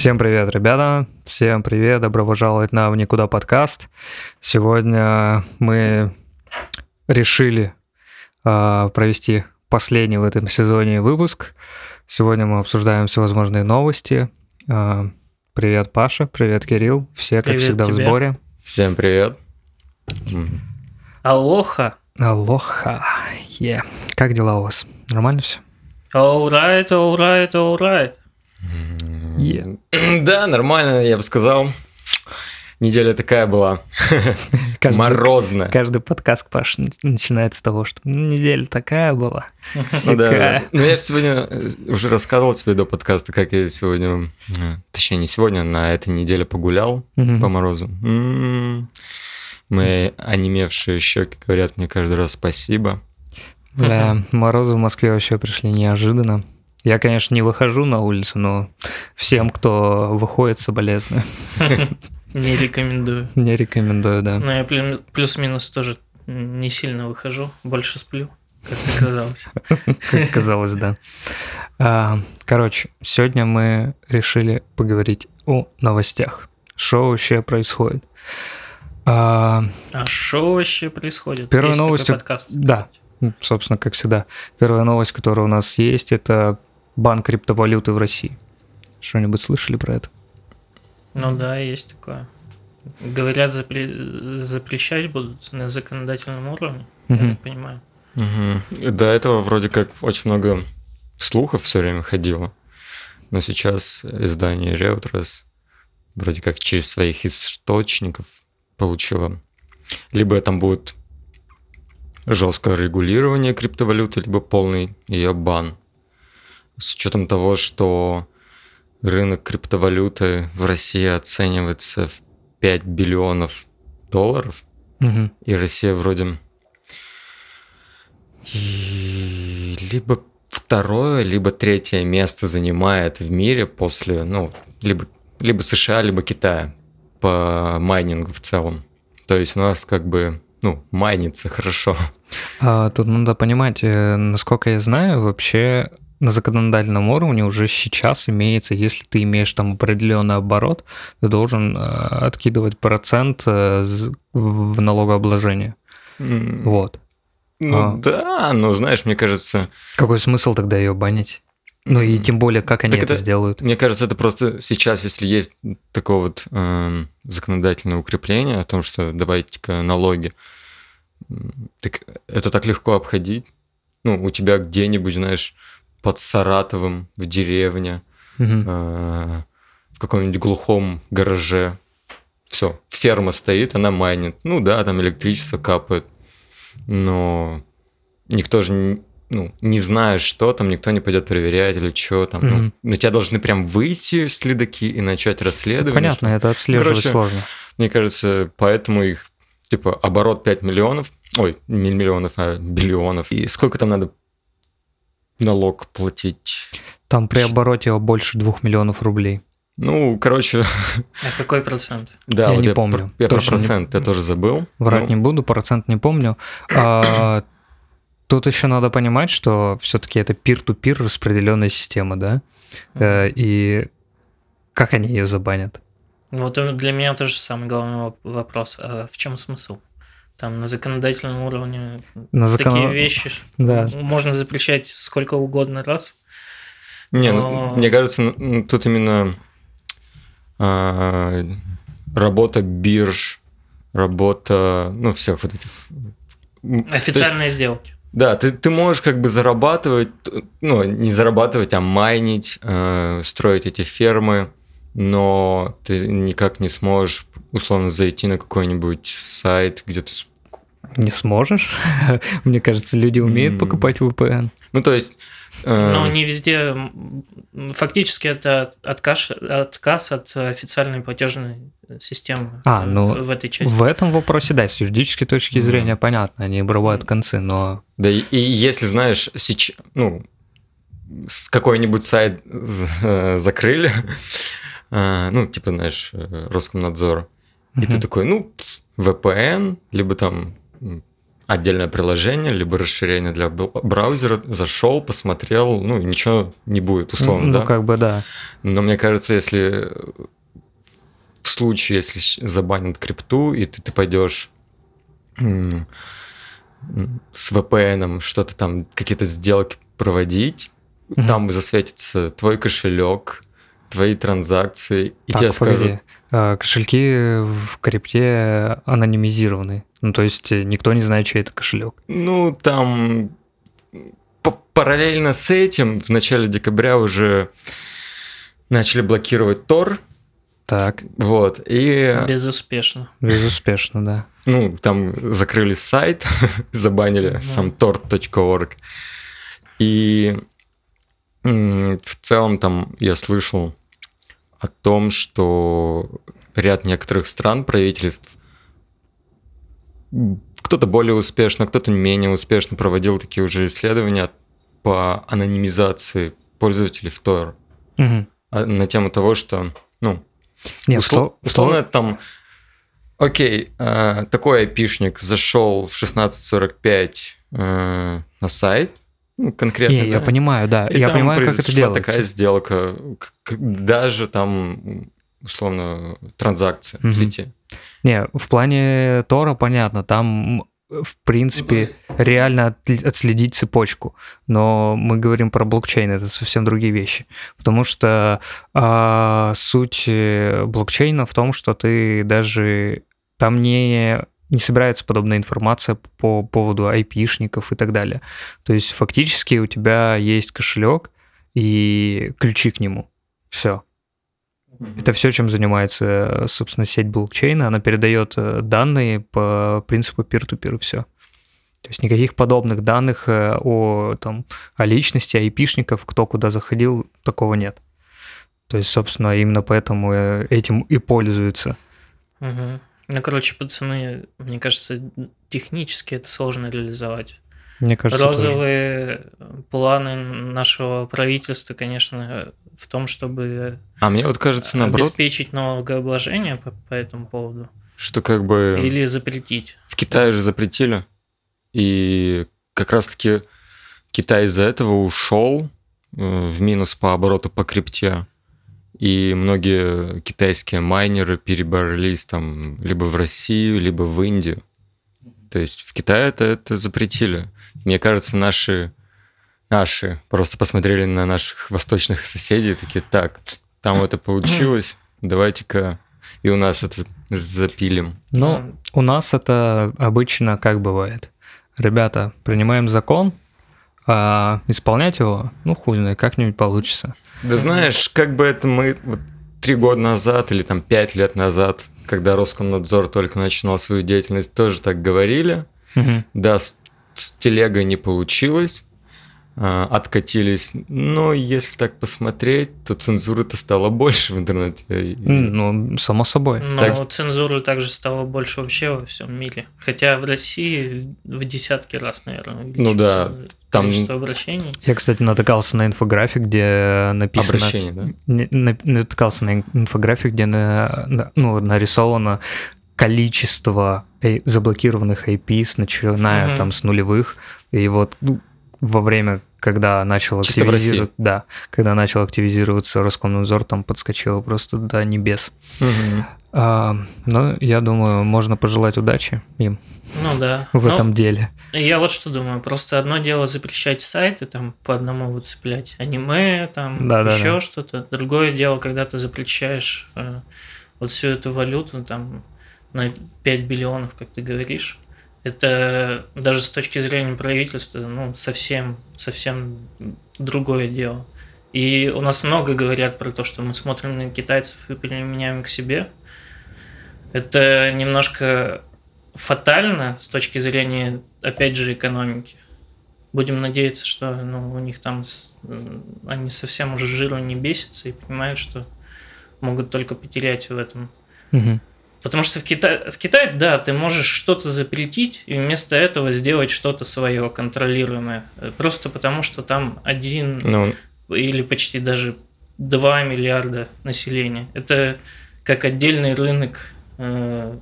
Всем привет, ребята! Всем привет! Добро пожаловать на «В никуда» подкаст. Сегодня мы решили э, провести последний в этом сезоне выпуск. Сегодня мы обсуждаем всевозможные новости. Э, привет, Паша! Привет, Кирилл! Все, как Привет всегда, в тебе. сборе. Всем привет. Алоха. Алоха! Е. Как дела у вас? Нормально все? Alright, alright, alright. Е. Да, нормально, я бы сказал. Неделя такая была. Каждый- Морозная. Каждый подкаст, Паш, начинается с того, что «Ну, неделя такая была. Ну да. Ну я же сегодня э, уже рассказывал тебе до подкаста, как я сегодня, точнее не сегодня, на этой неделе погулял по морозу. Мои онемевшие щеки говорят мне каждый раз спасибо. Да, морозы в Москве вообще пришли неожиданно. Я, конечно, не выхожу на улицу, но всем, кто выходит, соболезную. Не рекомендую. Не рекомендую, да. Но я плю- плюс-минус тоже не сильно выхожу, больше сплю, как оказалось. Как казалось, да. А, Короче, сегодня мы решили поговорить о новостях. Что вообще происходит? А, А что вообще происходит? Первая новость-. Да, собственно, как всегда. Первая новость, которая у нас есть, это банк криптовалюты в России. Что-нибудь слышали про это? Ну да, есть такое. Говорят, запре- запрещать будут на законодательном уровне, я Мгм. так понимаю. Мгм. До этого вроде как очень много слухов все время ходило. Но сейчас издание Reuters вроде как через своих источников получило. Либо там будет жесткое регулирование криптовалюты, либо полный ее бан. С учетом того, что рынок криптовалюты в России оценивается в 5 биллионов долларов, Мгм. и Россия вроде и либо второе, либо третье место занимает в мире после, ну, либо, либо США, либо Китая по майнингу в целом. То есть у нас как бы, ну, майнится хорошо. А, тут надо понимать, э, насколько я знаю, вообще на законодательном уровне уже сейчас имеется, если ты имеешь там определенный оборот, ты должен э, откидывать процент э, в налогообложение. М, Вот. Ну А. да, но знаешь, мне кажется, Какой смысл тогда ее банить? Ну и тем более, как они Так это это- сделают. Мне кажется, это просто сейчас, если есть такое вот эм, законодательное укрепление о том, что давайте-ка налоги, так это так легко обходить. Ну, у тебя где-нибудь, знаешь, под Саратовым, в деревне, э, в каком-нибудь глухом гараже. Все, ферма стоит, она майнит. Ну да, там электричество капает, но никто же ну, не знает, что там, никто не пойдет проверять или что там. Ну, Мгм. на тебя должны прям выйти следаки и начать расследование. Понятно, это отслеживать Короче, сложно. Мне кажется, поэтому их, типа, оборот 5 миллионов, ой, не миллионов, а биллионов. И сколько там надо налог платить? Там при обороте больше двух миллионов рублей. Ну, короче, А какой процент? да, Я вот не я, помню. про- я про Точно не- процент я тоже забыл. Врать Ну, не буду, процент не помню. А, Тут еще надо понимать, что все-таки это пир-ту-пир распределенная система, да? Э, И как они ее забанят? Вот и для меня тоже самый главный воп- вопрос. А в чем смысл? Там на законодательном уровне На закон- такие вещи Да. можно запрещать сколько угодно раз. Не, ну, Но- мне кажется, тут именно а, работа бирж, работа, ну, всех вот этих... То есть, Официальные сделки. Да, ты, ты можешь как бы зарабатывать, ну, не зарабатывать, а майнить, э, строить эти фермы, но ты никак не сможешь, условно, зайти на какой-нибудь сайт, где ты... Не сможешь? Мне кажется, люди умеют М. покупать VPN. Ну, то есть... э, Но не везде. Фактически это отказ, отказ от официальной платежной системы А, в- ну, в, в этой части. В этом вопросе, да, с юридической точки Мгм. зрения понятно, они обрывают концы, но Да, и, и если, знаешь, сейчас, ну, с какой-нибудь сайт э, закрыли, э, ну, типа, знаешь, э, Роскомнадзор, и ты такой, ну, VPN, либо там отдельное приложение, либо расширение для браузера, зашел, посмотрел, ну, ничего не будет, условно, ну, да? Ну, как бы да. Но мне кажется, если в случае, если забанят крипту, и ты, ты пойдешь с VPN, что-то там, какие-то сделки проводить, угу. там засветится твой кошелек, твои транзакции, и так, тебе скажут... А, кошельки в крипте анонимизированы. Ну, то есть э, никто не знает, чей это кошелек. Ну, там параллельно с этим в начале декабря уже начали блокировать Тор. Так. Вот, и... Безуспешно. Безуспешно, да. Ну, там закрыли сайт, забанили да. сам tor.org. И в целом там я слышал о том, что ряд некоторых стран, правительств, кто-то более успешно, кто-то менее успешно проводил такие уже исследования по анонимизации пользователей в Tor. Угу. На тему того, что, ну, Нет, услов, условно там, окей, э, такой айпишник зашел в 16.45 э, на сайт, ну, конкретно. Не, да? я понимаю, да. И я понимаю, как это делается. такая сделка, даже там условно транзакция угу. в сети. Не, в плане Тора понятно, там в принципе, ну, есть... реально отследить цепочку. Но мы говорим про блокчейн, это совсем другие вещи. Потому что а, суть э, блокчейна в том, что ты даже там не не собирается подобная информация по поводу айпишников и так далее. То есть фактически у тебя есть кошелек и ключи к нему. Все. Это все, чем занимается, собственно, сеть блокчейна. Она передает э, данные по принципу peer-to-peer все. То есть никаких подобных данных э, о, там, о личности, айпишников, кто куда заходил, такого нет. То есть, собственно, именно поэтому э, этим и пользуются. Угу. Ну, короче, пацаны, мне кажется, технически это сложно реализовать. Мне кажется, Розовые тоже. планы нашего правительства, конечно, в том, чтобы а мне вот кажется, наоборот, обеспечить налогообложение по, по этому поводу. Что как бы... Или запретить. В Китае же запретили. И как раз-таки Китай из-за этого ушел э, в минус по обороту по крипте и многие китайские майнеры перебрались там либо в Россию, либо в Индию. То есть в Китае это, это запретили. Мне кажется, наши, наши просто посмотрели на наших восточных соседей и такие, так, там это получилось, давайте-ка и у нас это запилим. Ну, у нас это обычно как бывает. Ребята, принимаем закон, а исполнять его, ну, хуй знает, как-нибудь получится. Да знаешь, как бы это мы вот, три года назад или там пять лет назад, когда Роскомнадзор только начинал свою деятельность, тоже так говорили. Угу. Да, с, с телегой не получилось. А, откатились. Но если так посмотреть, то цензуры-то стало больше в интернете. Ну, само собой. Но так... цензуры также стало больше вообще во всем мире. Хотя в России в десятки раз, наверное, ну да, там количество обращений. Я, кстати, натыкался на инфографик, где написано... Обращение, да? Натыкался на инфографик, где на, ну, нарисовано количество заблокированных IP, начиная угу. там с нулевых. И вот ну, во время когда начал активизироваться, да, когда начал активизироваться Роскомнадзор, там подскочило просто до небес. Угу. А, но я думаю, можно пожелать удачи им. Ну да. В ну, этом деле. Я вот что думаю, просто одно дело запрещать сайты, там по одному выцеплять аниме, там да, еще да, да. что-то. Другое дело, когда ты запрещаешь э, вот всю эту валюту там на 5 биллионов, как ты говоришь это даже с точки зрения правительства, ну, совсем, совсем другое дело. И у нас много говорят про то, что мы смотрим на китайцев и применяем к себе. Это немножко фатально с точки зрения, опять же, экономики. Будем надеяться, что ну, у них там они совсем уже жиру не бесятся и понимают, что могут только потерять в этом. Угу. Потому что в Китае, в Китае, да, ты можешь что-то запретить и вместо этого сделать что-то свое контролируемое. Просто потому что там один ну... или почти даже 2 миллиарда населения. Это как отдельный рынок, э,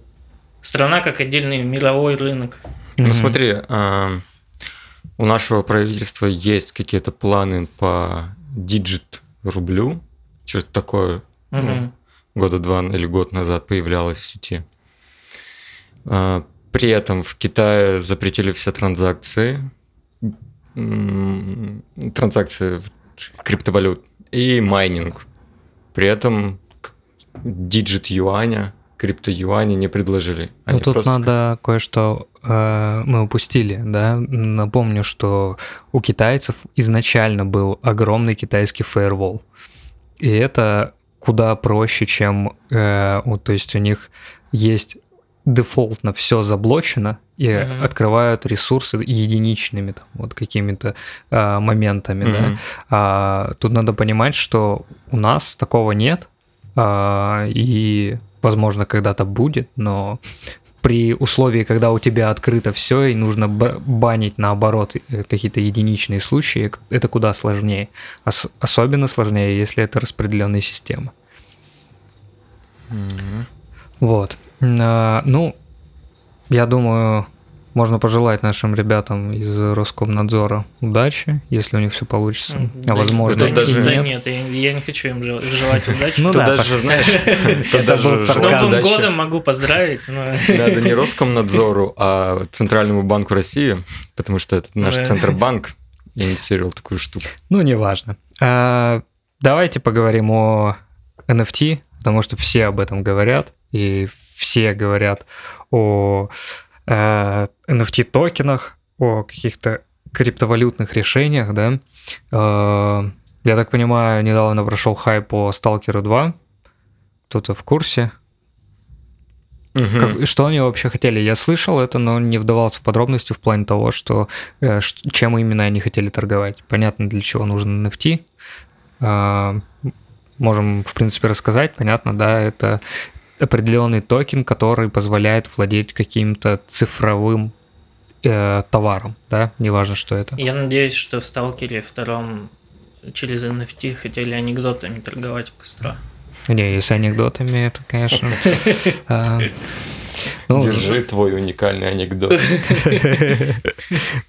страна как отдельный мировой рынок. Ну смотри, а, у нашего правительства есть какие-то планы по digital рублю, что-то такое ну, года два или год назад появлялось в сети. А, при этом в Китае запретили все транзакции, транзакции криптовалют и майнинг. При этом digital юаня, крипто юаня не предложили. Они ну тут просто... надо кое-что э, мы упустили, да. Напомню, что у китайцев изначально был огромный китайский фаервол. И это куда проще, чем, э, то есть у них есть дефолтно все заблочено и uh-huh. открывают ресурсы единичными там, вот какими-то э, моментами, uh-huh. да. А, тут надо понимать, что у нас такого нет, а, и, возможно, когда-то будет, но при условии, когда у тебя открыто все и нужно банить наоборот э, какие-то единичные случаи, это куда сложнее. Ос- особенно сложнее, если это распределенные системы. Mm-hmm. Вот. А, ну, я думаю, можно пожелать нашим ребятам из Роскомнадзора удачи, если у них все получится. Да, а возможно, да, даже да, нет. я, я не хочу им желать удачи. Ну да, даже, знаешь, с Новым годом могу поздравить. Надо не Роскомнадзору, а Центральному банку России, потому что это наш Центробанк инициировал такую штуку. Ну, неважно. А, давайте поговорим о NFT, потому что все об этом говорят, и все говорят о э, NFT-токенах, о каких-то криптовалютных решениях, да. Э, я так понимаю, недавно прошел хайп по Stalker 2. Кто-то в курсе? Угу. Как, что они вообще хотели? Я слышал это, но не вдавался в подробности в плане того, что э, чем именно они хотели торговать. Понятно, для чего нужен NFT. Можем, в принципе, рассказать. Понятно, да, это определенный токен, который позволяет владеть каким-то цифровым э, товаром, да, неважно, что это. Я надеюсь, что в Сталкере втором через NFT хотели анекдотами торговать у костра. Не, если анекдотами, это, конечно... А, ну, Держи твой уникальный анекдот.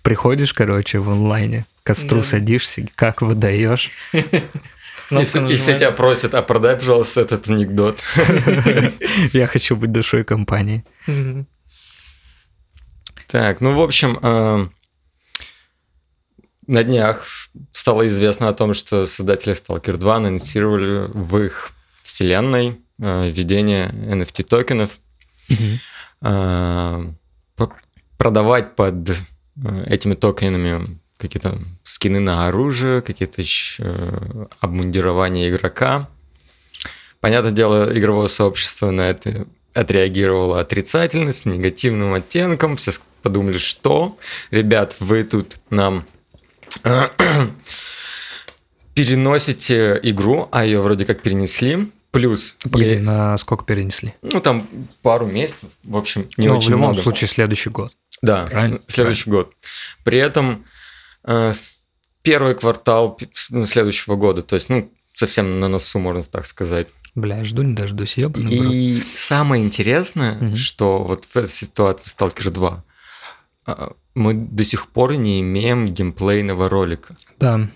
Приходишь, короче, в онлайне, к костру садишься, как выдаешь. И, и все тебя просят, а продай, пожалуйста, этот анекдот. Я хочу быть душой компании. Так, ну, в общем, э, на днях стало известно о том, что создатели Stalker 2 анонсировали в их вселенной э, введение NFT-токенов. Э, продавать под этими токенами какие-то скины на оружие, какие-то еще обмундирования игрока. Понятное дело, игровое сообщество на это отреагировало отрицательно, с негативным оттенком. Все подумали, что, ребят, вы тут нам переносите игру, а ее вроде как перенесли. Плюс... Погоди, я... на сколько перенесли? Ну, там пару месяцев, в общем, не Но очень в любом много. случае следующий год. Да, Правильно? следующий Правильно. год. При этом Э, первый квартал ну, следующего года, то есть, ну, совсем на носу, можно так сказать. Бля, жду не дождусь, ебаный И самое интересное, угу. что вот в этой ситуации Stalker 2 а, мы до сих пор не имеем геймплейного ролика. Да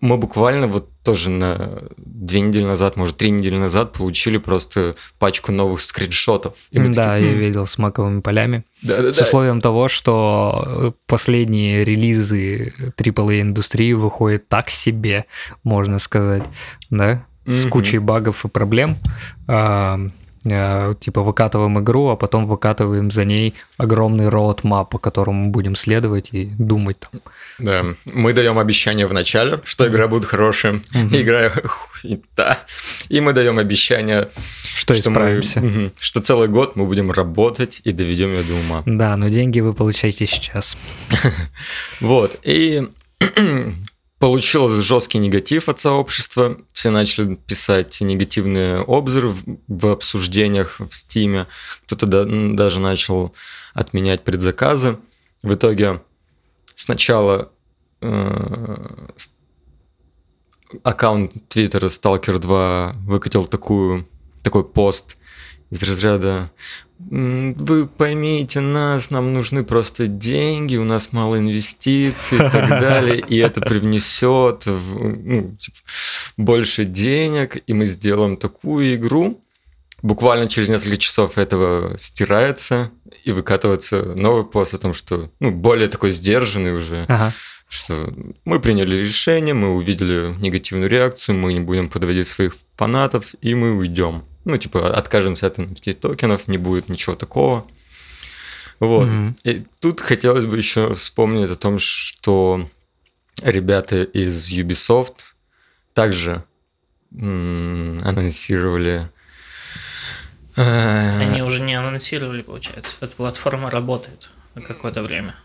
мы буквально вот тоже на две недели назад, может, три недели назад получили просто пачку новых скриншотов. да, такие, я видел с маковыми полями. Да, да, с условием того, что последние релизы AAA-индустрии выходят так себе, можно сказать, да, с кучей багов и проблем. Э, типа выкатываем игру, а потом выкатываем за ней огромный roadmap, по которому будем следовать и думать там. Да, мы даем обещание в начале, что игра будет хорошая, mm-hmm. игра да, и мы даем обещание, что, что исправимся, мы, что целый год мы будем работать и доведем ее до ума. Да, но деньги вы получаете сейчас. Вот и Получил жесткий негатив от сообщества. Все начали писать негативные обзоры в, в обсуждениях в Стиме. Кто-то да, даже начал отменять предзаказы. В итоге сначала э, аккаунт Твиттера Stalker 2 выкатил такую, такой пост из разряда вы поймите нас, нам нужны просто деньги, у нас мало инвестиций и так далее, и это привнесет ну, типа, больше денег, и мы сделаем такую игру. Буквально через несколько часов этого стирается, и выкатывается новый пост о том, что ну, более такой сдержанный уже, ага. что мы приняли решение, мы увидели негативную реакцию, мы не будем подводить своих фанатов, и мы уйдем. Ну, типа, откажемся от NFT токенов, не будет ничего такого. Вот. Mm-hmm. И тут хотелось бы еще вспомнить о том, что ребята из Ubisoft также м- анонсировали. Э, Они уже не анонсировали, получается. Эта платформа работает на какое-то время.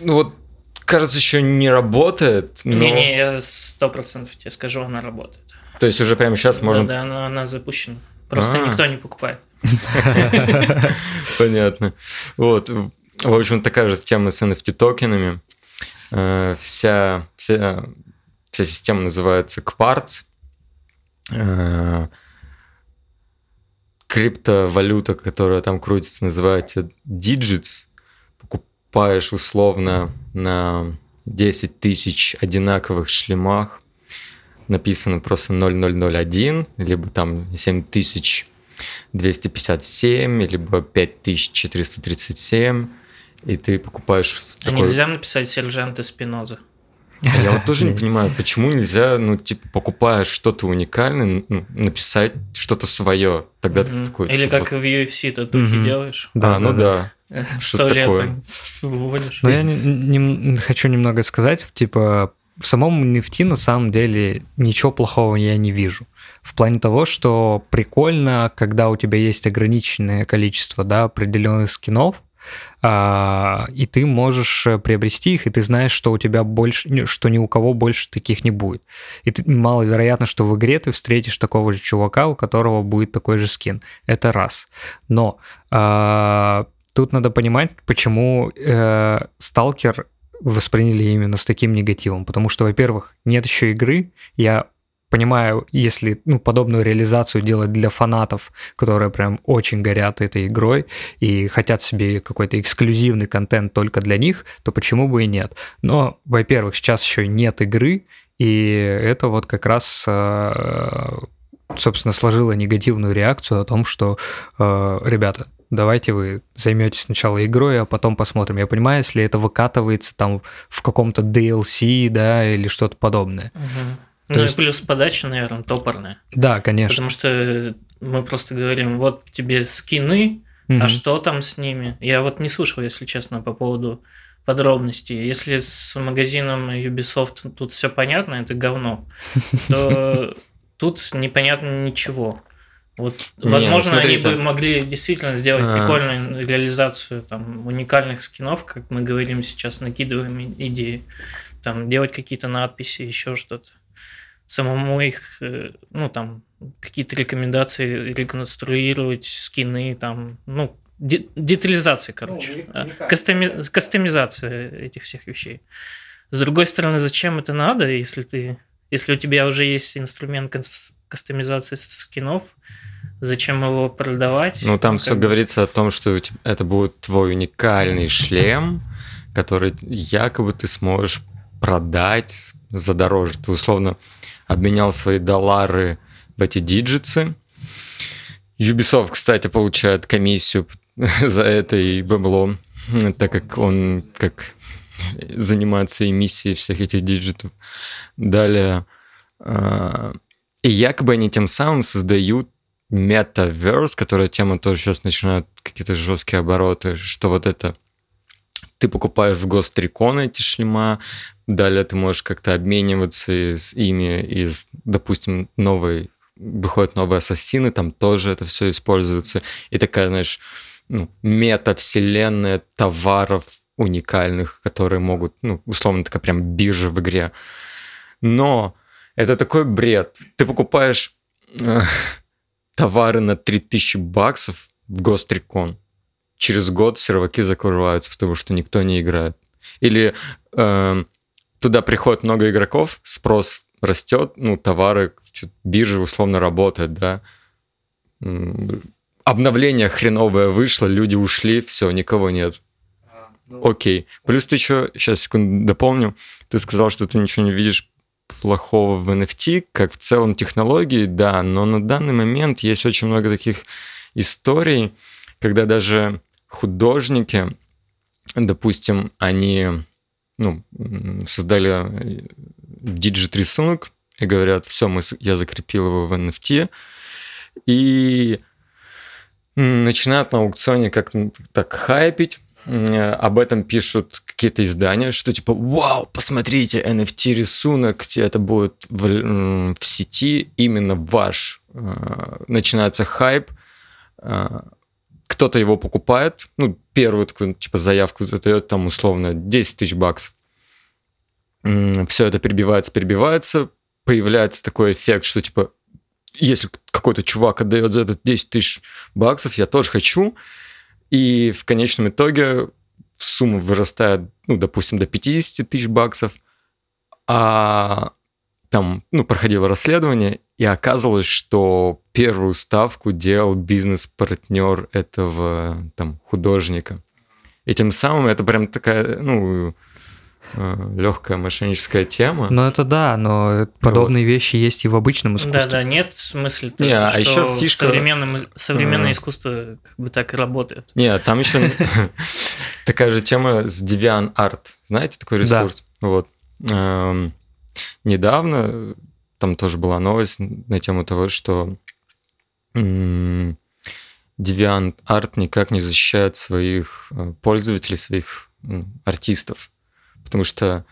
Ну вот, кажется, еще не работает. Но... Не-не, я сто процентов тебе скажу, она работает. То есть уже прямо сейчас можем... Да, она, она запущена. Просто А-а-а. никто не покупает. Понятно. Вот. В общем, такая же тема с NFT токенами. Э, вся, вся, вся система называется Quartz. Э, криптовалюта, которая там крутится, называется Digits. Покупаешь условно на 10 тысяч одинаковых шлемах написано просто 0001, либо там 7257, либо 5437, и ты покупаешь... А такой... нельзя написать сержант Спиноза? А я вот тоже не понимаю, почему нельзя, ну, типа, покупая что-то уникальное, ну, написать что-то свое. Тогда mm-hmm. ты такой... Или типа... как в UFC ты духи mm-hmm. делаешь. Да, а, ну да. Что лет выводишь. Но я не, не, хочу немного сказать, типа, в самом NFT на самом деле ничего плохого я не вижу. В плане того, что прикольно, когда у тебя есть ограниченное количество да, определенных скинов, а, и ты можешь приобрести их, и ты знаешь, что у тебя больше, что ни у кого больше таких не будет. И ты, маловероятно, что в игре ты встретишь такого же чувака, у которого будет такой же скин. Это раз. Но а, тут надо понимать, почему э, сталкер восприняли именно с таким негативом. Потому что, во-первых, нет еще игры. Я понимаю, если ну, подобную реализацию делать для фанатов, которые прям очень горят этой игрой и хотят себе какой-то эксклюзивный контент только для них, то почему бы и нет? Но, во-первых, сейчас еще нет игры, и это вот как раз э, собственно, сложило негативную реакцию о том, что, э, ребята, давайте вы займетесь сначала игрой, а потом посмотрим. Я понимаю, если это выкатывается там в каком-то DLC, да, или что-то подобное. Угу. ну есть... и плюс подача, наверное, топорная. Да, конечно. Потому что мы просто говорим, вот тебе скины, угу. а что там с ними? Я вот не слышал, если честно, по поводу подробностей. Если с магазином Ubisoft тут все понятно, это говно, то тут непонятно ничего. Вот, не, возможно, ну, они бы могли действительно сделать А-а-а. прикольную реализацию там, уникальных скинов, как мы говорим сейчас, накидываем идеи, там, делать какие-то надписи, еще что-то. Самому их, э, ну, там, какие-то рекомендации реконструировать, скины, там, ну, детализация, короче, ну, Кастоми... кастомизация этих всех вещей. С другой стороны, зачем это надо, если ты если у тебя уже есть инструмент кастомизации скинов, Зачем его продавать? Ну, там ну, все говорится о том, что это будет твой уникальный шлем, который якобы ты сможешь продать за дороже. Ты условно обменял свои доллары в эти Digits ы. Ubisoft, кстати, получает комиссию за это и бабло, так как он как занимается эмиссией всех этих диджитов. Далее. А, и якобы они тем самым создают Metaverse, которая тема тоже сейчас начинает какие-то жесткие обороты, что вот это ты покупаешь в Гострикон эти шлема, далее ты можешь как-то обмениваться с ими, из, допустим, новый выходят новые ассасины, там тоже это все используется. И такая, знаешь, ну, мета-вселенная товаров уникальных, которые могут, ну, условно, такая прям биржа в игре. Но это такой бред. Ты покупаешь э, товары на 3000 баксов в Гострикон. Через год серваки закрываются, потому что никто не играет. Или э, туда приходит много игроков, спрос растет, ну, товары, биржа условно работает, да. обновление хреновое вышло, люди ушли, все, никого нет. Ну. Окей. Плюс ты еще, сейчас секунду дополню, ты сказал, что ты ничего не видишь плохого в NFT, как в целом технологии, да, но на данный момент есть очень много таких историй, когда даже художники, допустим, они ну, создали digital рисунок и говорят, все, мы, я закрепил его в NFT, и начинают на аукционе как так хайпить, об этом пишут какие-то издания, что типа, вау, посмотрите, NFT рисунок, это будет в, в сети, именно ваш. Э, начинается хайп, э, кто-то его покупает, ну, первую такую, типа, заявку задает, там, условно, 10 тысяч баксов. Все это перебивается, перебивается, появляется такой эффект, что, типа, если какой-то чувак отдает за это 10 тысяч баксов, я тоже хочу. И в конечном итоге сумма вырастает, ну, допустим, до 50 тысяч баксов, а там, ну, проходило расследование, и оказалось, что первую ставку делал бизнес-партнер этого там художника. И тем самым это прям такая, ну, легкая мошенническая тема. Ну это да, но подобные вот. вещи есть и в обычном искусстве. Да, да, нет смысла, Не, а что еще фишка... современном, современное искусство как бы так и работает. Не, там еще такая же тема с DeviantArt. Знаете такой ресурс? Вот. Эм, недавно там тоже была новость на тему того, что DeviantArt никак не защищает своих э, пользователей, своих артистов потому что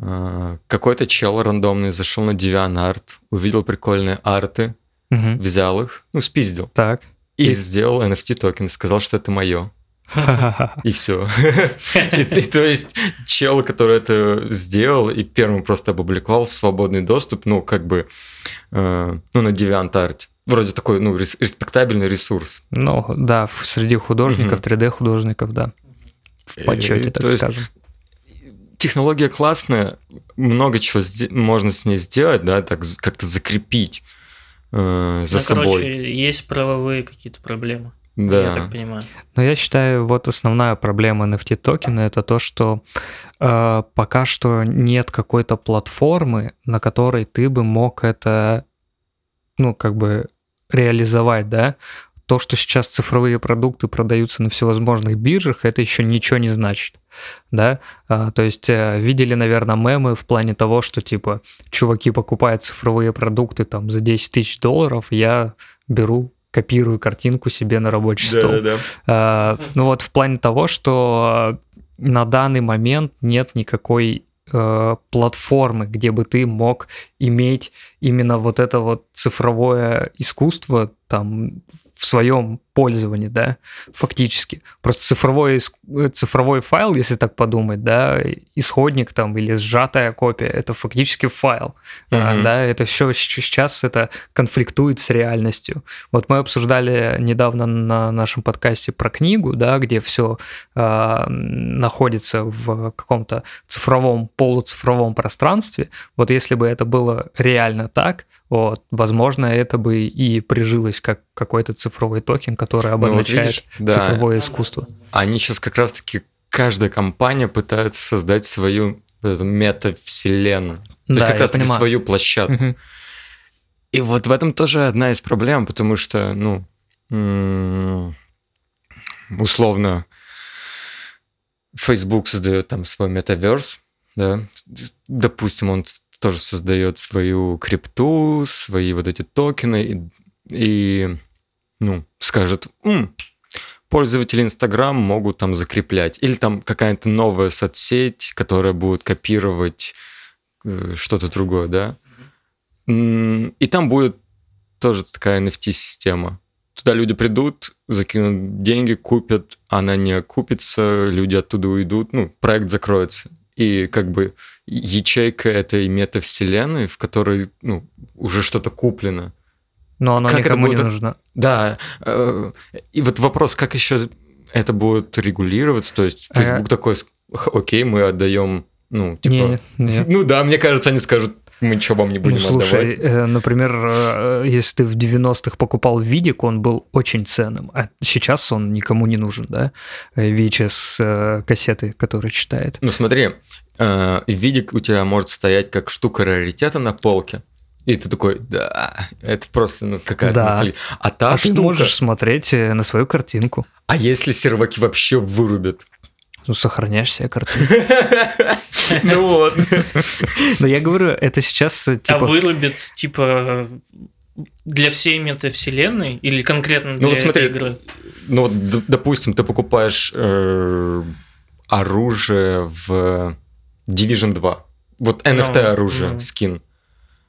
э, какой-то чел рандомный зашел на DeviantArt, увидел прикольные арты, угу. взял их, ну, спиздил. Так. И, и... сделал NFT токен, сказал, что это мое. И все. То есть чел, который это сделал и первым просто опубликовал в свободный доступ, ну, как бы, э, ну, на DeviantArt. Вроде такой, ну, респектабельный ресурс. Ну, да, среди художников, 3D-художников, да. В почете, так скажем технология классная, много чего можно с ней сделать, да, так как-то закрепить э, за ну, собой. Короче, есть правовые какие-то проблемы. Да. Я так понимаю. Но я считаю, вот основная проблема NFT токена это то, что э, пока что нет какой-то платформы, на которой ты бы мог это, ну, как бы реализовать, да то, что сейчас цифровые продукты продаются на всевозможных биржах, это еще ничего не значит, да, а, то есть э, видели, наверное, мемы в плане того, что типа чуваки покупают цифровые продукты там за 10 тысяч долларов, я беру копирую картинку себе на рабочий стол. Да, да. А, ну вот в плане того, что на данный момент нет никакой э, платформы, где бы ты мог иметь именно вот это вот цифровое искусство там в своем пользовании, да, фактически. Просто цифровой, цифровой файл, если так подумать, да, исходник там или сжатая копия, это фактически файл, mm-hmm. да, это все сейчас это конфликтует с реальностью. Вот мы обсуждали недавно на нашем подкасте про книгу, да, где все э, а, находится в каком-то цифровом, полуцифровом пространстве. Вот если бы это было реально так, вот, возможно, это бы и прижилось как какой-то цифровой токен, который обозначает ну, вот видишь, да. цифровое искусство. Они сейчас как раз-таки, каждая компания пытается создать свою метавселенную. То да, есть как раз-таки свою площадку. Угу. И вот в этом тоже одна из проблем, потому что, ну, условно, Facebook создает там свой метаверс, да, допустим, он тоже создает свою крипту, свои вот эти токены и, и ну, скажет, М, пользователи Инстаграм могут там закреплять. Или там какая-то новая соцсеть, которая будет копировать э, что-то другое, да. И там будет тоже такая NFT-система. Туда люди придут, закинут деньги, купят, она не окупится, люди оттуда уйдут, ну, проект закроется. И как бы ячейка этой метавселенной, в которой ну, уже что-то куплено. Но оно как никому будет... не нужно. Да. Э, и вот вопрос, как еще это будет регулироваться? То есть Facebook а... такой, окей, мы отдаем, ну, типа... Не, нет. Ну да, мне кажется, они скажут, мы что вам не будем ну, слушай, отдавать? Э, например, э, если ты в 90-х покупал видик, он был очень ценным, а сейчас он никому не нужен, да? VHS кассеты, которые читает. Ну смотри, видик у тебя может стоять как штука раритета на полке, и ты такой, да, это просто ну, какая-то да. ностальгия. А та а штука... ты можешь смотреть на свою картинку. А если серваки вообще вырубят? Ну, сохраняешь себе картинку. Ну вот. Но я говорю, это сейчас э, типа... А вырубит, типа, для всей метавселенной или конкретно для ну, вот смотри, игры? Ну вот, допустим, ты покупаешь э, оружие в Division 2. Вот NFT ну, оружие, ну. скин.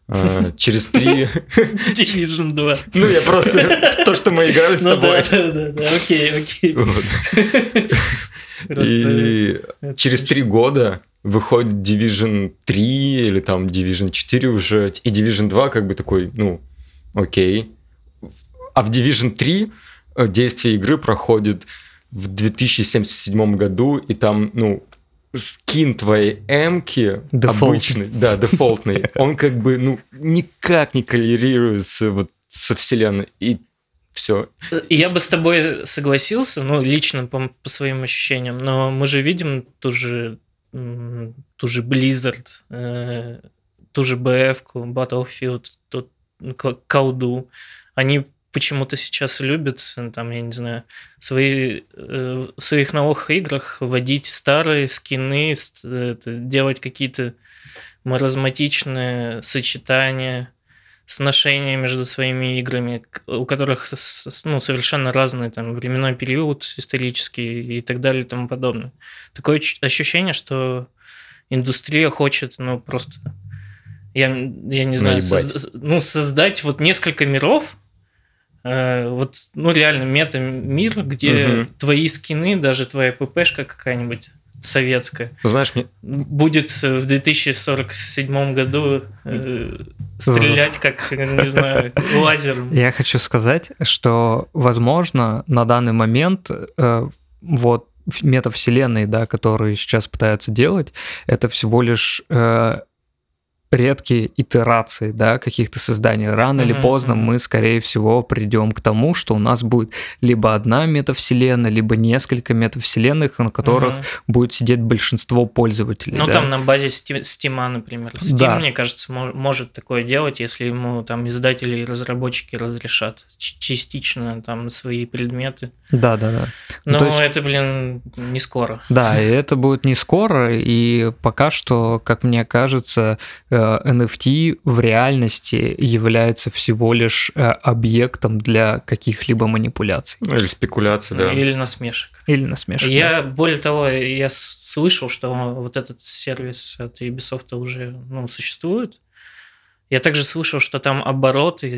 Э, через три... Division 2. Ну, я просто... То, что мы играли с ну тобой. Да, да, да, окей, окей. И через три года выходит Division 3 или там Division 4 уже, и Division 2 как бы такой, ну, окей. А в Division 3 э, действие игры проходит в 2077 году, и там, ну, скин твоей эмки обычный, да, дефолтный, он как бы, ну, никак не коллерируется вот со вселенной. И все. Я бы с тобой согласился, ну, лично по, по своим ощущениям, но мы же видим ту же, ту же Blizzard, э, ту же BF, Battlefield, ту, колду. Они почему-то сейчас любят, там, я не знаю, свои, э, в своих новых играх вводить старые скины, делать какие-то маразматичные сочетания, сношения между своими играми, у которых ну, совершенно разный там, временной период исторический и так далее и тому подобное. Такое ощущение, что индустрия хочет, ну, просто, я, я не знаю, соз, ну, создать вот несколько миров, Э, вот, ну, реально мета-мир, где угу. твои скины, даже твоя ППшка какая-нибудь советская. Ну, знаешь, мне... Будет в 2047 году э, стрелять как, не знаю, лазером. Я хочу сказать, что, возможно, на данный момент э, вот метавселенные, да, которые сейчас пытаются делать, это всего лишь э, редкие итерации, да, каких-то созданий. Рано mm-hmm. или поздно мы, скорее всего, придем к тому, что у нас будет либо одна метавселенная, либо несколько метавселенных, на которых mm-hmm. будет сидеть большинство пользователей. Ну, да? там на базе Steam, например. Steam, да. мне кажется, может такое делать, если ему там издатели и разработчики разрешат частично там свои предметы. Да, да, да. Но ну, есть... это, блин, не скоро. Да, и это будет не скоро, и пока что, как мне кажется, NFT в реальности является всего лишь э, объектом для каких-либо манипуляций. Ну, или спекуляций, да. Или насмешек. Или насмешек. Я, да. более того, я слышал, что вот этот сервис от Ubisoft уже ну, существует. Я также слышал, что там обороты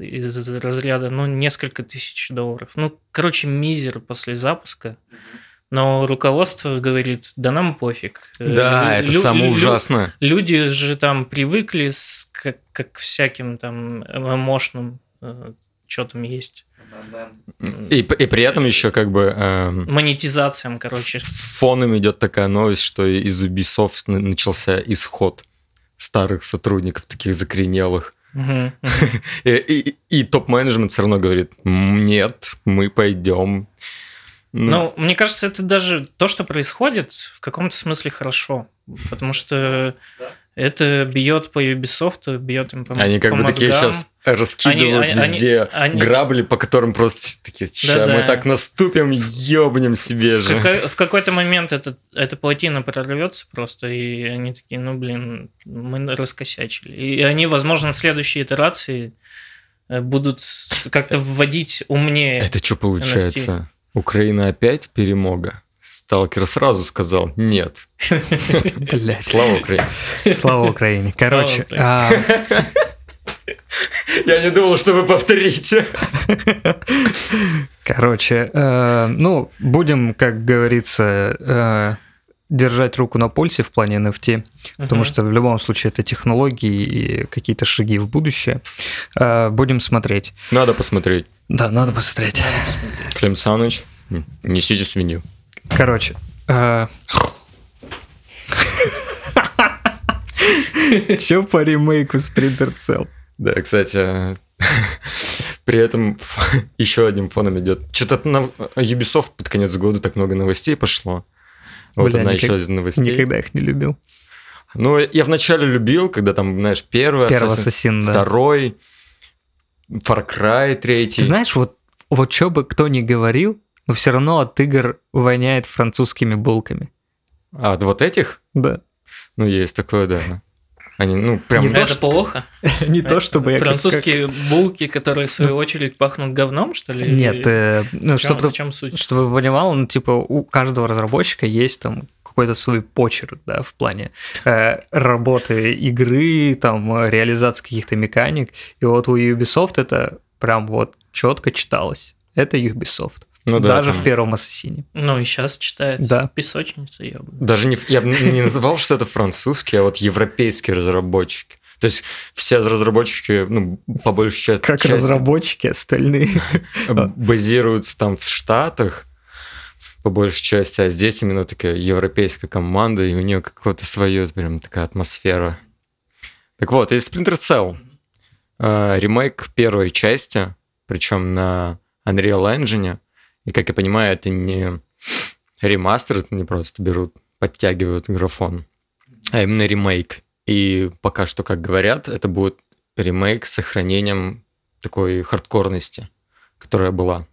из разряда, ну, несколько тысяч долларов. Ну, короче, мизер после запуска. Mm-hmm но руководство говорит, да нам пофиг. Да, Лю- это самое ужасное. Люди же там привыкли с, как, как к всяким там мощным э, что там есть. И, и при этом еще как бы... Э, Монетизациям, короче. Фоном идет такая новость, что из Ubisoft начался исход старых сотрудников, таких закоренелых. и, и, и топ-менеджмент все равно говорит, нет, мы пойдем ну, мне кажется, это даже то, что происходит, в каком-то смысле хорошо. Потому что это бьет по Ubisoft, бьет им по Они как по бы мозгам. такие сейчас раскидывают они, везде они, грабли, по которым просто такие, сейчас да, мы да. так наступим, ёбнем себе в же. Какой, в какой-то момент это, эта плотина прорвется просто, и они такие, ну, блин, мы раскосячили. И они, возможно, в следующей итерации э, будут как-то вводить умнее. Это что получается? NFT. Украина опять перемога? Сталкер сразу сказал нет. Слава Украине. Слава Украине. Короче, а, я не думал, что вы повторите. Короче, э, ну, будем, как говорится, э, держать руку на пульсе в плане NFT, потому что в любом случае это технологии и какие-то шаги в будущее. Э, будем смотреть. Надо посмотреть. Да, надо посмотреть. Клим Саныч, несите свинью. Короче. Э, Че по ремейку Splinter Cell? Да, кстати, при этом еще одним фоном идет. Что-то на Ubisoft под конец года так много новостей пошло. Вот Бля, одна никак... еще из новостей. Никогда их не любил. Ну, я вначале любил, когда там, знаешь, первый Первый Ассасин, да. второй, Far Cry третий. Ты знаешь, вот, вот что бы кто ни говорил, но все равно от игр воняет французскими булками. А от вот этих? Да. Ну, есть такое, да. Они, ну, прям... Не это плохо? Не то, чтобы. Французские булки, которые, в свою очередь, пахнут говном, что ли? Нет, э, ну, чтобы... В чем суть? Чтобы понимал, ну, типа, у каждого разработчика есть там какой-то свой почерк, да, в плане э, работы игры, там, реализации каких-то механик. И вот у Ubisoft это прям вот четко читалось. Это Ubisoft. Ну, да, Даже там... в первом ассасине. Ну и сейчас читается да. песочница, я бы. Даже не, я бы не называл, что это французские, а вот европейские разработчики. То есть все разработчики, ну, по большей части... Как части, разработчики остальные. Базируются там в Штатах, по большей части, а здесь именно такая европейская команда, и у нее какое-то свое, прям такая атмосфера. Так вот, и Splinter Cell. Э, ремейк первой части, причем на Unreal Engine. И, как я понимаю, это не ремастер, это не просто берут, подтягивают графон, а именно ремейк. И пока что, как говорят, это будет ремейк с сохранением такой хардкорности, которая была.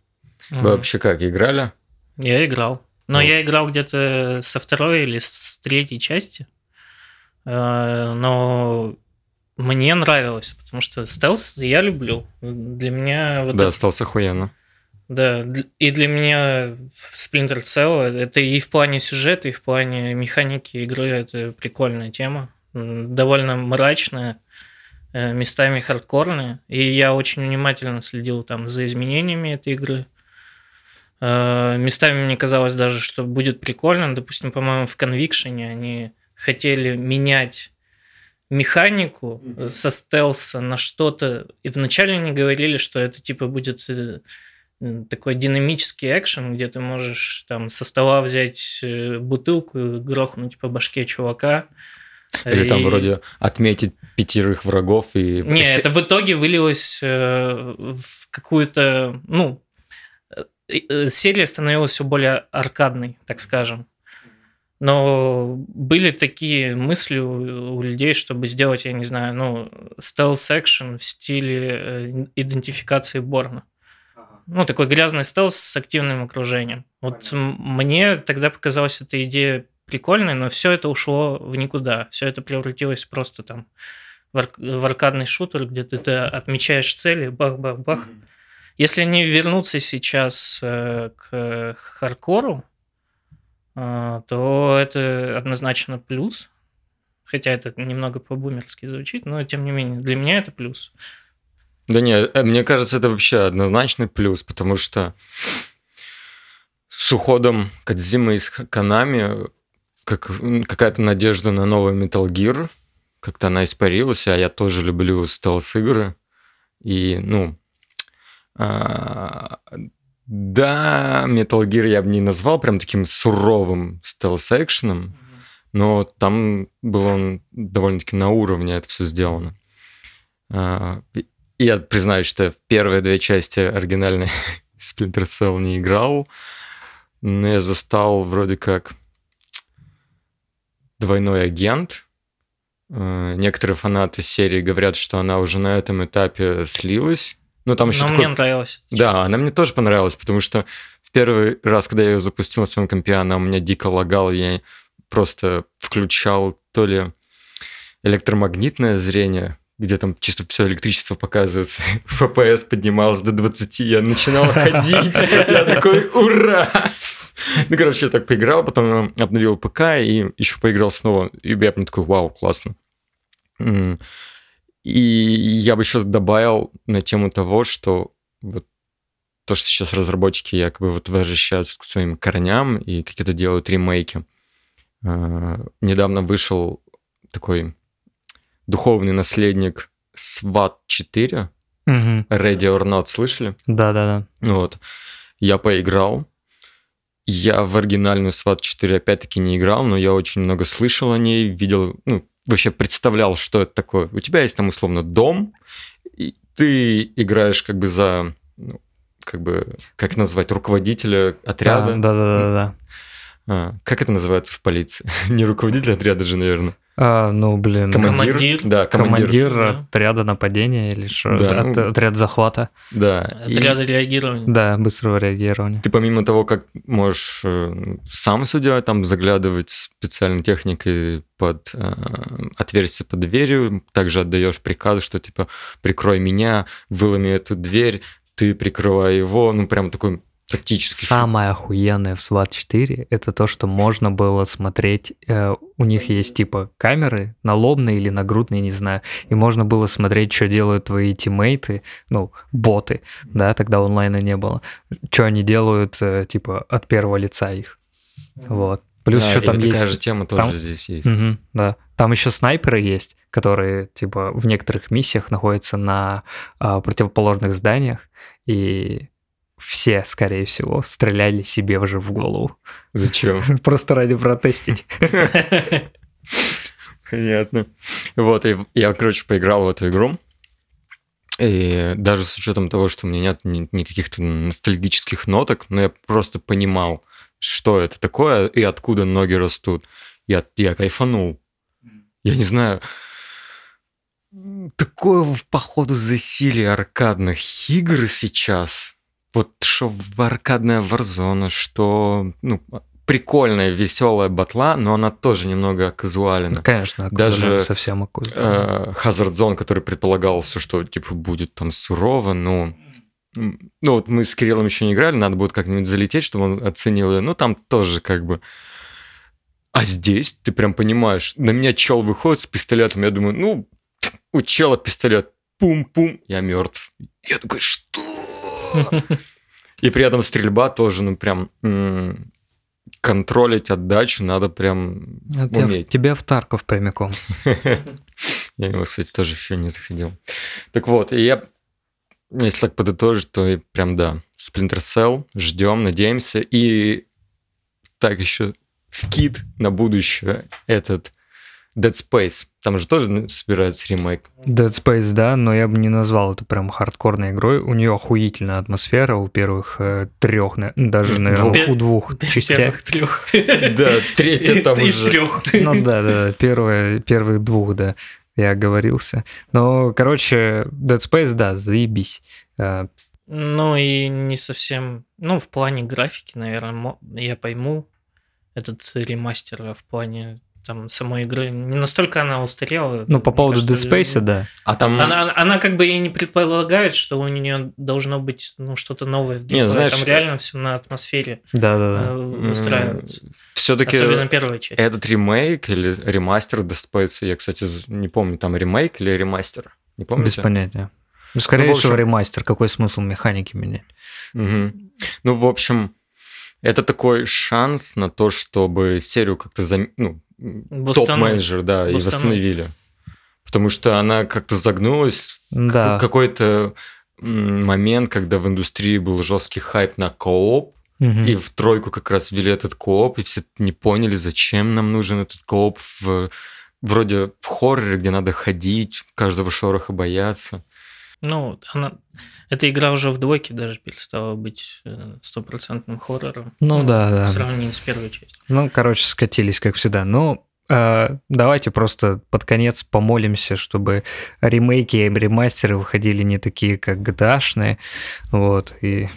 Угу. Вы вообще как, играли? Я играл. Но вот. я играл где-то со второй или с третьей части. Э, но мне нравилось, потому что стелс я люблю. Для меня... Вот да, это... стелс охуенно. Да, и для меня Splinter Cell это и в плане сюжета, и в плане механики игры это прикольная тема. Довольно мрачная, э, местами хардкорная. И я очень внимательно следил там за изменениями этой игры. Э, местами мне казалось даже, что будет прикольно. Допустим, по-моему, в Conviction они хотели менять механику со стелса на что-то. И вначале они говорили, что это типа будет такой динамический экшен, где ты можешь там со стола взять э, бутылку и грохнуть по башке чувака. Или и... там вроде отметить пятерых врагов и... Не, это в итоге вылилось э, в какую-то, ну, э, серия становилась все более аркадной, так скажем. Но были такие мысли у, у людей, чтобы сделать, я не знаю, ну, стелс-экшен в стиле идентификации Борна ну, такой грязный стелс с активным окружением. Вот мне тогда показалась эта идея прикольной, но все это ушло в никуда. Все это превратилось просто там в, ар- в аркадный шутер, где ты, ты отмечаешь цели, бах-бах-бах. Mm-hmm. Если они вернутся сейчас э, к хардкору, э, то это однозначно плюс. Хотя это немного по-бумерски звучит, но тем не менее, для меня это плюс. Да нет, э, мне кажется, это вообще однозначный плюс, потому что с уходом Кадзимы из Канами как, какая-то надежда на новый Metal Gear, как-то она испарилась, а я тоже люблю стелс-игры. И, ну, а, да, Metal Gear я бы не назвал прям таким суровым стелс-экшеном, но там был он довольно-таки на уровне это все сделано. А, я признаюсь, что в первые две части оригинальной Splinter Cell не играл, но я застал вроде как двойной агент. Э, некоторые фанаты серии говорят, что она уже на этом этапе слилась. Ну, там еще Но такой... мне нравилось. Да, она мне тоже понравилась, потому что в первый раз, когда я ее запустил на своем компе, она у меня дико лагала, я просто включал то ли электромагнитное зрение, где там чисто все электричество показывается, FPS поднимался до 20, я начинал ходить, я такой, ура! Ну, короче, я так поиграл, потом обновил ПК и еще поиграл снова, и я прям такой, вау, классно. И я бы еще добавил на тему того, что вот то, что сейчас разработчики якобы вот возвращаются к своим корням и какие-то делают ремейки. А, недавно вышел такой духовный наследник SWAT 4, угу. Ready or Not, слышали? Да-да-да. Вот. Я поиграл. Я в оригинальную SWAT 4 опять-таки не играл, но я очень много слышал о ней, видел, ну, вообще представлял, что это такое. У тебя есть там условно дом, и ты играешь как бы за, ну, как бы, как назвать, руководителя отряда. Да, да, да, да. да. А, как это называется в полиции? Не руководитель отряда же, наверное. А, ну, блин. Командир? Командир. Да, командир. Командир Да. отряда нападения или что? Да, От- ну- Отряд захвата. Да. и Отряды реагирования. Да, быстрого реагирования. Ты помимо того, как можешь э, сам судья там заглядывать специальной техникой под э, отверстие под дверью, также отдаешь приказы, что типа прикрой меня, выломи эту дверь, ты прикрывай его, ну прям такой тактический. шут. Самое охуенное в SWAT 4 это то, что можно было смотреть. э, у них есть типа камеры налобные или нагрудные, не знаю. И можно было смотреть, что делают твои тиммейты, ну, боты, да, тогда онлайна не было. Что они делают, э, типа, от первого лица их. Вот. Плюс Да, еще там такая есть... же тема тоже там- здесь есть. Мгм, да. Там еще снайперы есть, которые, типа, в некоторых миссиях находятся на а, противоположных зданиях, и все, скорее всего, стреляли себе уже в голову. Зачем? Просто ради протестить. Понятно. Вот, и я, короче, поиграл в эту игру. И даже с учетом того, что у меня нет ни- никаких-то ностальгических ноток, но я просто понимал, что это такое и откуда ноги растут. Я, я кайфанул. Я не знаю. Такое, походу, засилие аркадных игр сейчас. Вот что в аркадная Warzone, что ну, прикольная, веселая батла, но она тоже немного казуальна. Ну, Конечно, Даже, совсем. Э, Hazard Zone, который предполагался, что типа будет там сурово, ну... м, Ну вот мы с Кириллом еще не играли, надо будет как-нибудь залететь, чтобы он оценил ее. Ну там тоже как бы... А здесь ты прям понимаешь, на меня чел выходит с пистолетом, я думаю, ну, у чела пистолет, пум-пум, я мертв. Я такой, что? И при этом стрельба тоже, ну, прям контролить отдачу надо прям А в- уметь. Тебе в Тарков прямиком. Я его, кстати, тоже еще не заходил. Так вот, и я, если так подытожить, то прям да, Splinter Cell, ждем, надеемся. И так еще вкид на будущее этот Dead Space. Там же тоже ну, собирается ремейк. Dead Space, да, но я бы не назвал это прям хардкорной игрой. У нее охуительная атмосфера у первых э, трех, даже, наверное, у двух частей. Первых трех. Да, третья там Из уже. трех. Ну да, да, первые, первых двух, да, я оговорился. Но, короче, Dead Space, да, заебись. Э, Ну и не совсем... Ну, в плане графики, наверное, я пойму этот ремастер, а в плане там самой игры не настолько она устарела. Ну, по поводу кажется, Dead Space, да. А там... Она, она- она как бы и не предполагает, что у нее должно быть ну, что-то новое в геймплее. знаешь, Там реально все на атмосфере Да, да, да. выстраивается. Все-таки Особенно первая часть. этот ремейк или ремастер Dead Space, я, кстати, не помню, там ремейк или ремастер? Не помните? Без понятия. Ну, скорее Ну, всего, общем- ремастер. Какой смысл механики менять? Мгм. Ну, в общем, это такой шанс на то, чтобы серию как-то зам... ну. Топ-менеджер, да, и Бустануть. восстановили. Потому что она как-то загнулась. Да. К- Какой-то момент, когда в индустрии был жесткий хайп на кооп, Мгм. и в тройку как раз ввели этот кооп, и все не поняли, зачем нам нужен этот кооп в вроде в хорроре, где надо ходить, каждого шороха бояться. Ну, она... Эта игра уже в двойке даже перестала быть э, стопроцентным хоррором. Ну да, да. В сравнении с первой частью. Ну, короче, скатились, как всегда. Ну, э, давайте просто под конец помолимся, чтобы ремейки и ремастеры выходили не такие, как GTA-шные, вот, и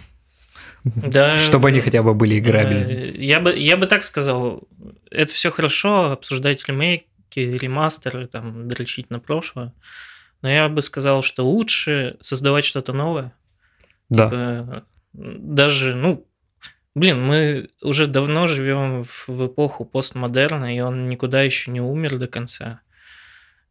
Да, чтобы они хотя бы были играбельными. Э, Я бы, я бы так сказал, это все хорошо, обсуждать ремейки, ремастеры, там, дрочить на прошлое. Но я бы сказал, что лучше создавать что-то новое. Да. Э, Даже, ну, блин, мы уже давно живем в, в эпоху постмодерна, и он никуда еще не умер до конца.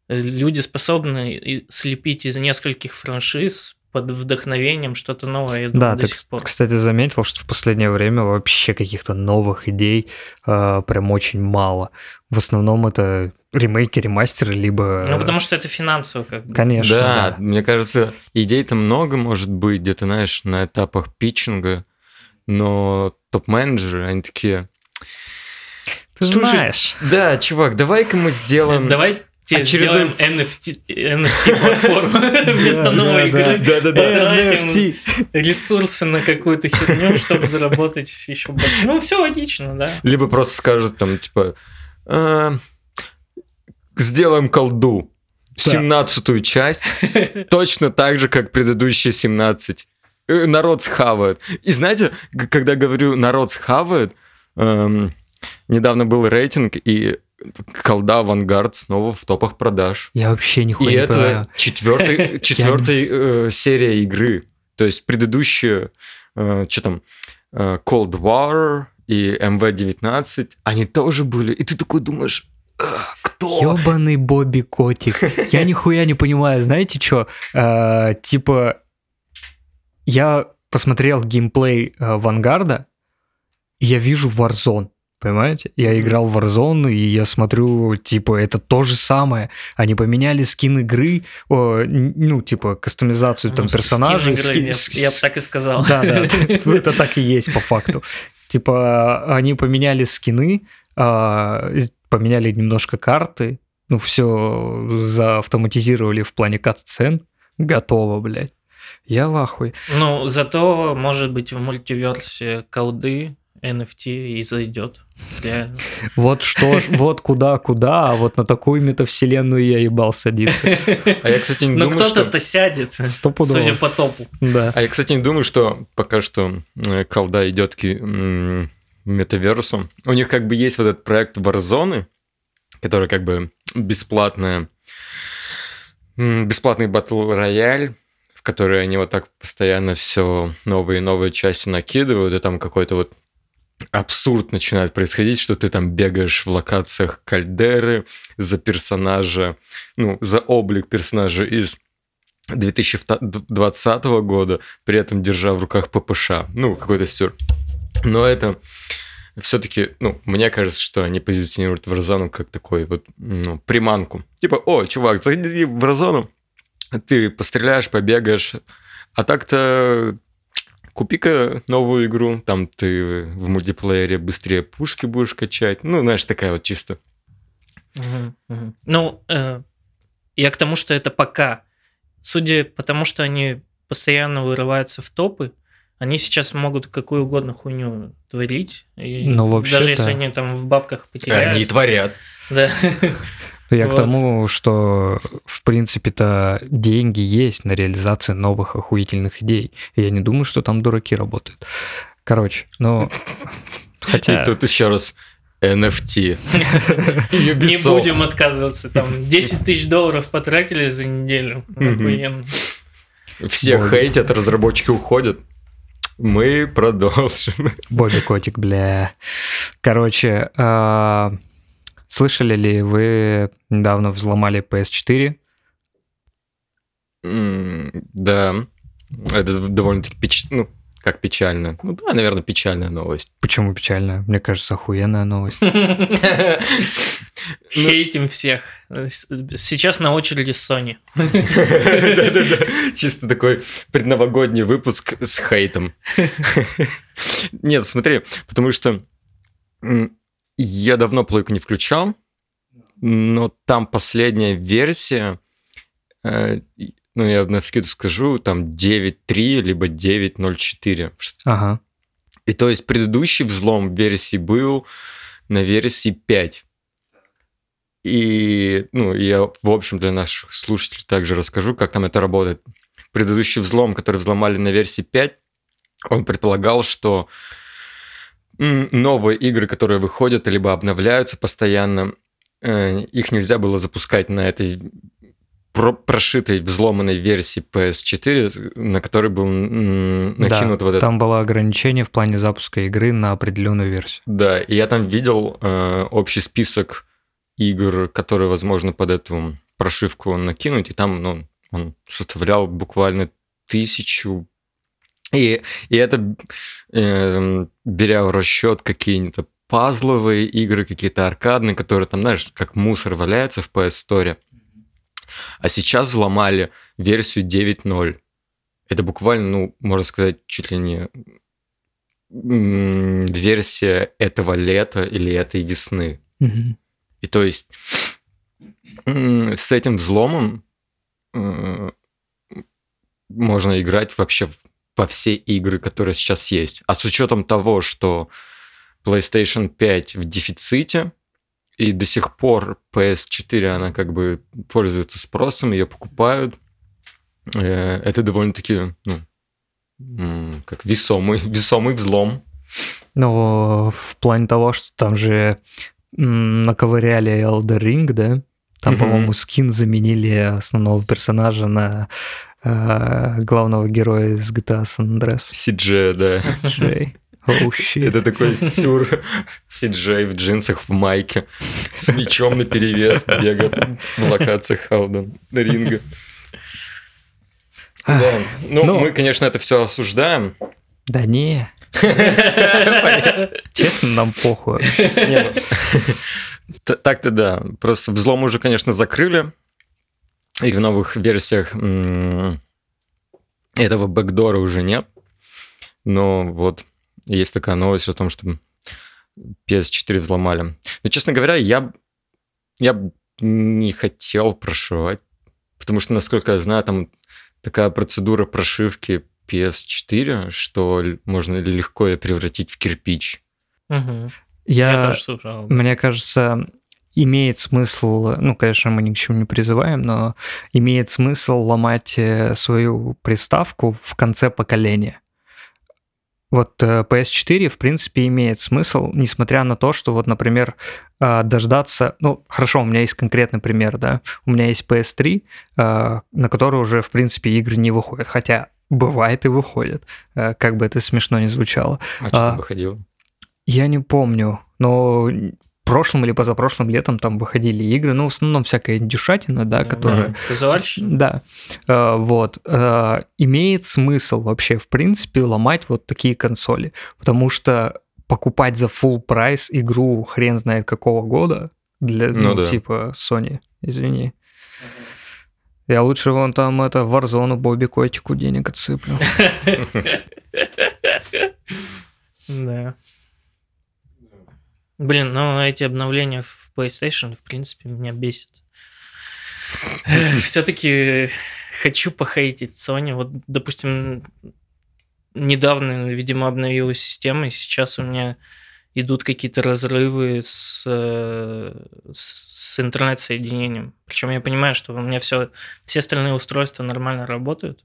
Люди способны слепить из нескольких франшиз под вдохновением что-то новое, я думаю, Да, до ты, сих пор. кстати, заметил, что в последнее время вообще каких-то новых идей э, прям очень мало. В основном это ремейки, ремастеры, либо... Ну, потому что это финансово как бы. Конечно, да, да. мне кажется, идей-то много может быть, где-то, знаешь, на этапах питчинга, но топ-менеджеры, они такие, Ты Слушай, знаешь. да, чувак, давай-ка мы сделаем... Давай, Тебе Очередным... сделаем NFT, NFT-платформу вместо новой игры. Да-да-да. ресурсы на какую-то херню, чтобы заработать еще больше. Ну, все логично, да. Либо просто скажут там, типа, «А, сделаем колду. 17 часть, точно так же, как предыдущие 17. Э, народ схавает. И знаете, когда говорю народ схавает, эм, недавно был рейтинг, и колда Авангард снова в топах продаж. Я вообще нихуя И не это понимаю. четвертый, четвертая э, серия игры. То есть предыдущие, э, что там, э, Cold War и MV-19, они тоже были. И ты такой думаешь, кто? Ёбаный Бобби Котик. Я нихуя не понимаю, знаете что? Э, типа, я посмотрел геймплей э, Вангарда, и я вижу Warzone. Понимаете? Я играл в Warzone, и я смотрю, типа, это то же самое. Они поменяли скин игры, о, ну, типа, кастомизацию там ну, персонажей. Скин игры, ски... я, я бы так и сказал. Да, да, это так и есть по факту. Типа, они поменяли скины, а, поменяли немножко карты, ну, все заавтоматизировали в плане кат-сцен. Готово, блядь. Я в ахуе. Ну, зато, может быть, в мультиверсе колды NFT и зайдет. Реально. Вот что, вот куда, куда, а вот на такую метавселенную я ебал садиться. А я, кстати, не думаю, что... Но кто-то сядет, судя по топу. Да. А я, кстати, не думаю, что пока что э, колда идет к метаверсу. У них как бы есть вот этот проект Warzone, который как бы бесплатная бесплатный батл рояль, в который они вот так постоянно все новые и новые части накидывают, и там какой-то вот абсурд начинает происходить, что ты там бегаешь в локациях кальдеры за персонажа, ну, за облик персонажа из 2020 года, при этом держа в руках ППШ. Ну, какой-то стюр. Но это все-таки, ну, мне кажется, что они позиционируют Warzone как такой вот ну, приманку. Типа, о, чувак, заходи в Warzone, ты постреляешь, побегаешь, а так-то купи-ка новую игру, там ты в мультиплеере быстрее пушки будешь качать. Ну, знаешь, такая вот чисто. Ну, э, я к тому, что это пока. Судя по тому, что они постоянно вырываются в топы, они сейчас могут какую угодно хуйню творить. И ну, вообще даже если они там в бабках потеряют. Они и творят. Да. Я вот. к тому, что в принципе-то деньги есть на реализацию новых охуительных идей. И я не думаю, что там дураки работают. Короче, ну... Хотя... И тут еще раз NFT. Не будем отказываться. Там 10 тысяч долларов потратили за неделю. Все хейтят, разработчики уходят. Мы продолжим. Бобби Котик, бля. Короче, а, Слышали ли вы недавно взломали PS4? Mm, да, это довольно-таки печ... ну, как печально. Ну да, наверное, печальная новость. Почему печальная? Мне кажется, охуенная новость. Ну, Хейтим всех. Сейчас на очереди Sony. Да-да-да. Чисто такой предновогодний выпуск с хейтом. Нет, смотри, потому что я давно плойку не включал, но там последняя версия, э, ну, я на скиду скажу, там 9.3, либо 9.04. Ага. И то есть предыдущий взлом версии был на версии 5. И, ну, я, в общем, для наших слушателей также расскажу, как там это работает. Предыдущий взлом, который взломали на версии 5, он предполагал, что новые игры, которые выходят, либо обновляются постоянно, э, их нельзя было запускать на этой прошитой, взломанной версии PS4, на которой был накинут да, вот это. Там было ограничение в плане запуска игры на определенную версию. Да, и я там видел э, общий список игр, которые возможно под эту прошивку накинуть, и там ну, он составлял буквально тысячу и, и это, э, беря в расчет какие-нибудь пазловые игры, какие-то аркадные, которые там, знаешь, как мусор валяется в PS Store. А сейчас взломали версию 9.0. Это буквально, ну, можно сказать, чуть ли не версия этого лета или этой весны. Mm-hmm. И то есть с этим взломом можно играть вообще во все игры, которые сейчас есть. А с учетом того, что PlayStation 5 в дефиците, и до сих пор PS4, она как бы пользуется спросом, ее покупают, э, это довольно-таки, ну, как весомый, весомый взлом. Ну, в плане того, что там же наковыряли Elder Ring, да? Там, mm по-моему, скин заменили основного персонажа на э, главного героя из GTA San Andreas. CJ, да. CJ. Oh, shit. Это такой сюр CJ в джинсах в майке с мечом на перевес бегает в локациях Хауден ринга. Да. Ну, ну, мы, конечно, это все осуждаем. Да не. Честно, нам похуй. Ну, так-то да. Просто взлом уже, конечно, закрыли. И в новых версиях этого бэкдора уже нет. Но вот есть такая новость о том, что PS4 взломали. Но, честно говоря, я, я не хотел прошивать, потому что, насколько я знаю, там такая процедура прошивки PS4, что можно легко ее превратить в кирпич. Угу. Я, я тоже. Мне кажется, имеет смысл, ну, конечно, мы ни к чему не призываем, но имеет смысл ломать э, свою приставку в конце поколения. Вот э, PS4, в принципе, имеет смысл, несмотря на то, что вот, например, э, дождаться... Ну, хорошо, у меня есть конкретный пример, да. У меня есть PS3, на который уже, в принципе, игры не выходят. Хотя бывает и выходят, как бы это смешно не звучало. А что а, выходило? Я не помню, но прошлым или позапрошлым летом там выходили игры, ну, в основном всякая дюшатина, да, которая... Казуальщина? Да, э, вот. Э, имеет смысл вообще, в принципе, ломать вот такие консоли, потому что покупать за full прайс игру хрен знает какого года для, ну, ну да. типа, Sony, извини. Я лучше вон там это Warzone Бобби Котику денег отсыплю. Да. Блин, ну эти обновления в PlayStation, в принципе, меня бесит. Все-таки хочу похейтить Sony. Вот, допустим, недавно, видимо, обновилась система, и сейчас у меня идут какие-то разрывы с, э, с интернет-соединением. Причем я понимаю, что у меня все, все остальные устройства нормально работают.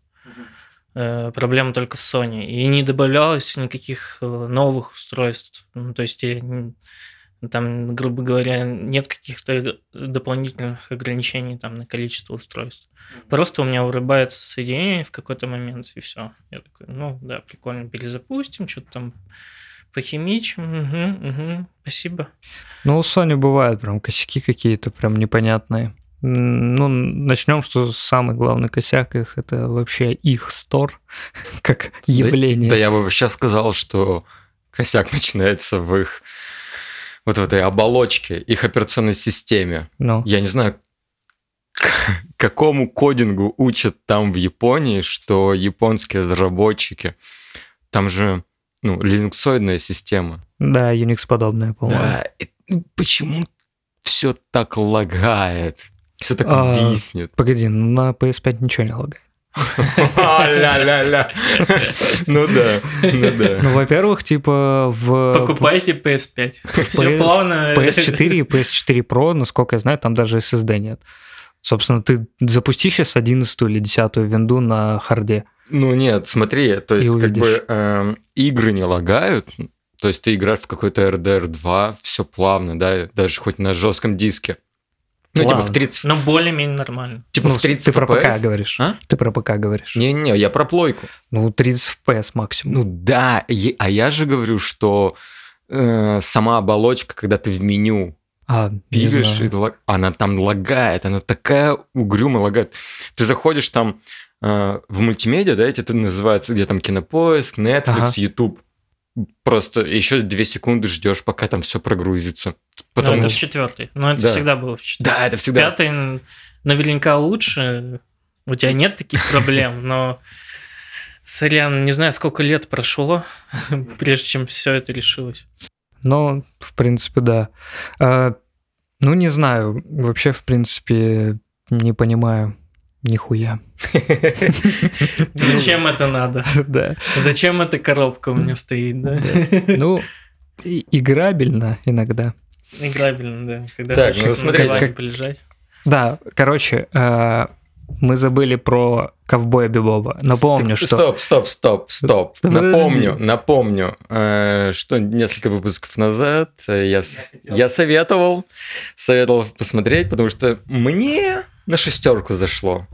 Э, проблема только в Sony. И не добавлялось никаких э, новых устройств. Ну, то есть я, там, грубо говоря, нет каких-то дополнительных ограничений там, на количество устройств. Просто у меня вырубается соединение в какой-то момент, и все. Я такой, ну да, прикольно, перезапустим, что-то там похимичим. Угу, угу, спасибо. Ну, у Sony бывают прям косяки какие-то прям непонятные. Ну, начнем, что самый главный косяк их это вообще их стор как явление. Да, да я бы сейчас сказал, что косяк начинается в их вот в этой оболочке, их операционной системе. Ну. Я не знаю, какому кодингу учат там в Японии, что японские разработчики, там же ну, линуксоидная система. Да, Unix подобная, по-моему. Да, и почему все так лагает? Все так а, виснет. Погоди, на PS5 ничего не лагает. Ля-ля-ля. Ну да, ну да. Ну, во-первых, типа в... Покупайте PS5. Все плавно. PS4 и PS4 Pro, насколько я знаю, там даже SSD нет. Собственно, ты запусти сейчас 11 или 10 винду на харде. Ну нет, смотри, то есть как бы э, игры не лагают, то есть ты играешь в какой-то RDR 2, все плавно, да, даже хоть на жестком диске. Ну, Ладно. типа в 30... Ну, более-менее нормально. Типа ну, в 30 Ты FPS? про ПК говоришь. А? Ты про ПК говоришь. Не-не, я про плойку. Ну, 30 FPS максимум. Ну да, а я же говорю, что э, сама оболочка, когда ты в меню а, пилишь, и лаг... она там лагает, она такая угрюмая лагает. Ты заходишь там в мультимедиа, да, эти это называется, где там кинопоиск, Netflix, ага. YouTube просто еще две секунды ждешь, пока там все прогрузится. Потом... Ну, это в четвертый. Но это да. всегда было в четвертый. Да, это всегда. Пятый наверняка лучше. У тебя нет таких проблем, но сорян, не знаю, сколько лет прошло, прежде чем все это решилось. Ну, в принципе, да. А, Ну, не знаю. Вообще, в принципе, не понимаю нихуя. Зачем это надо? Да. Зачем эта коробка у меня стоит, да? Ну, играбельно иногда. Играбельно, да. Когда так, ну смотри, как полежать. Да, короче, э, мы забыли про ковбоя Бибоба. Напомню, так, что... Стоп, стоп, стоп, стоп. Напомню, напомню, э, что несколько выпусков назад я, я советовал, советовал посмотреть, потому что мне на шестерку зашло.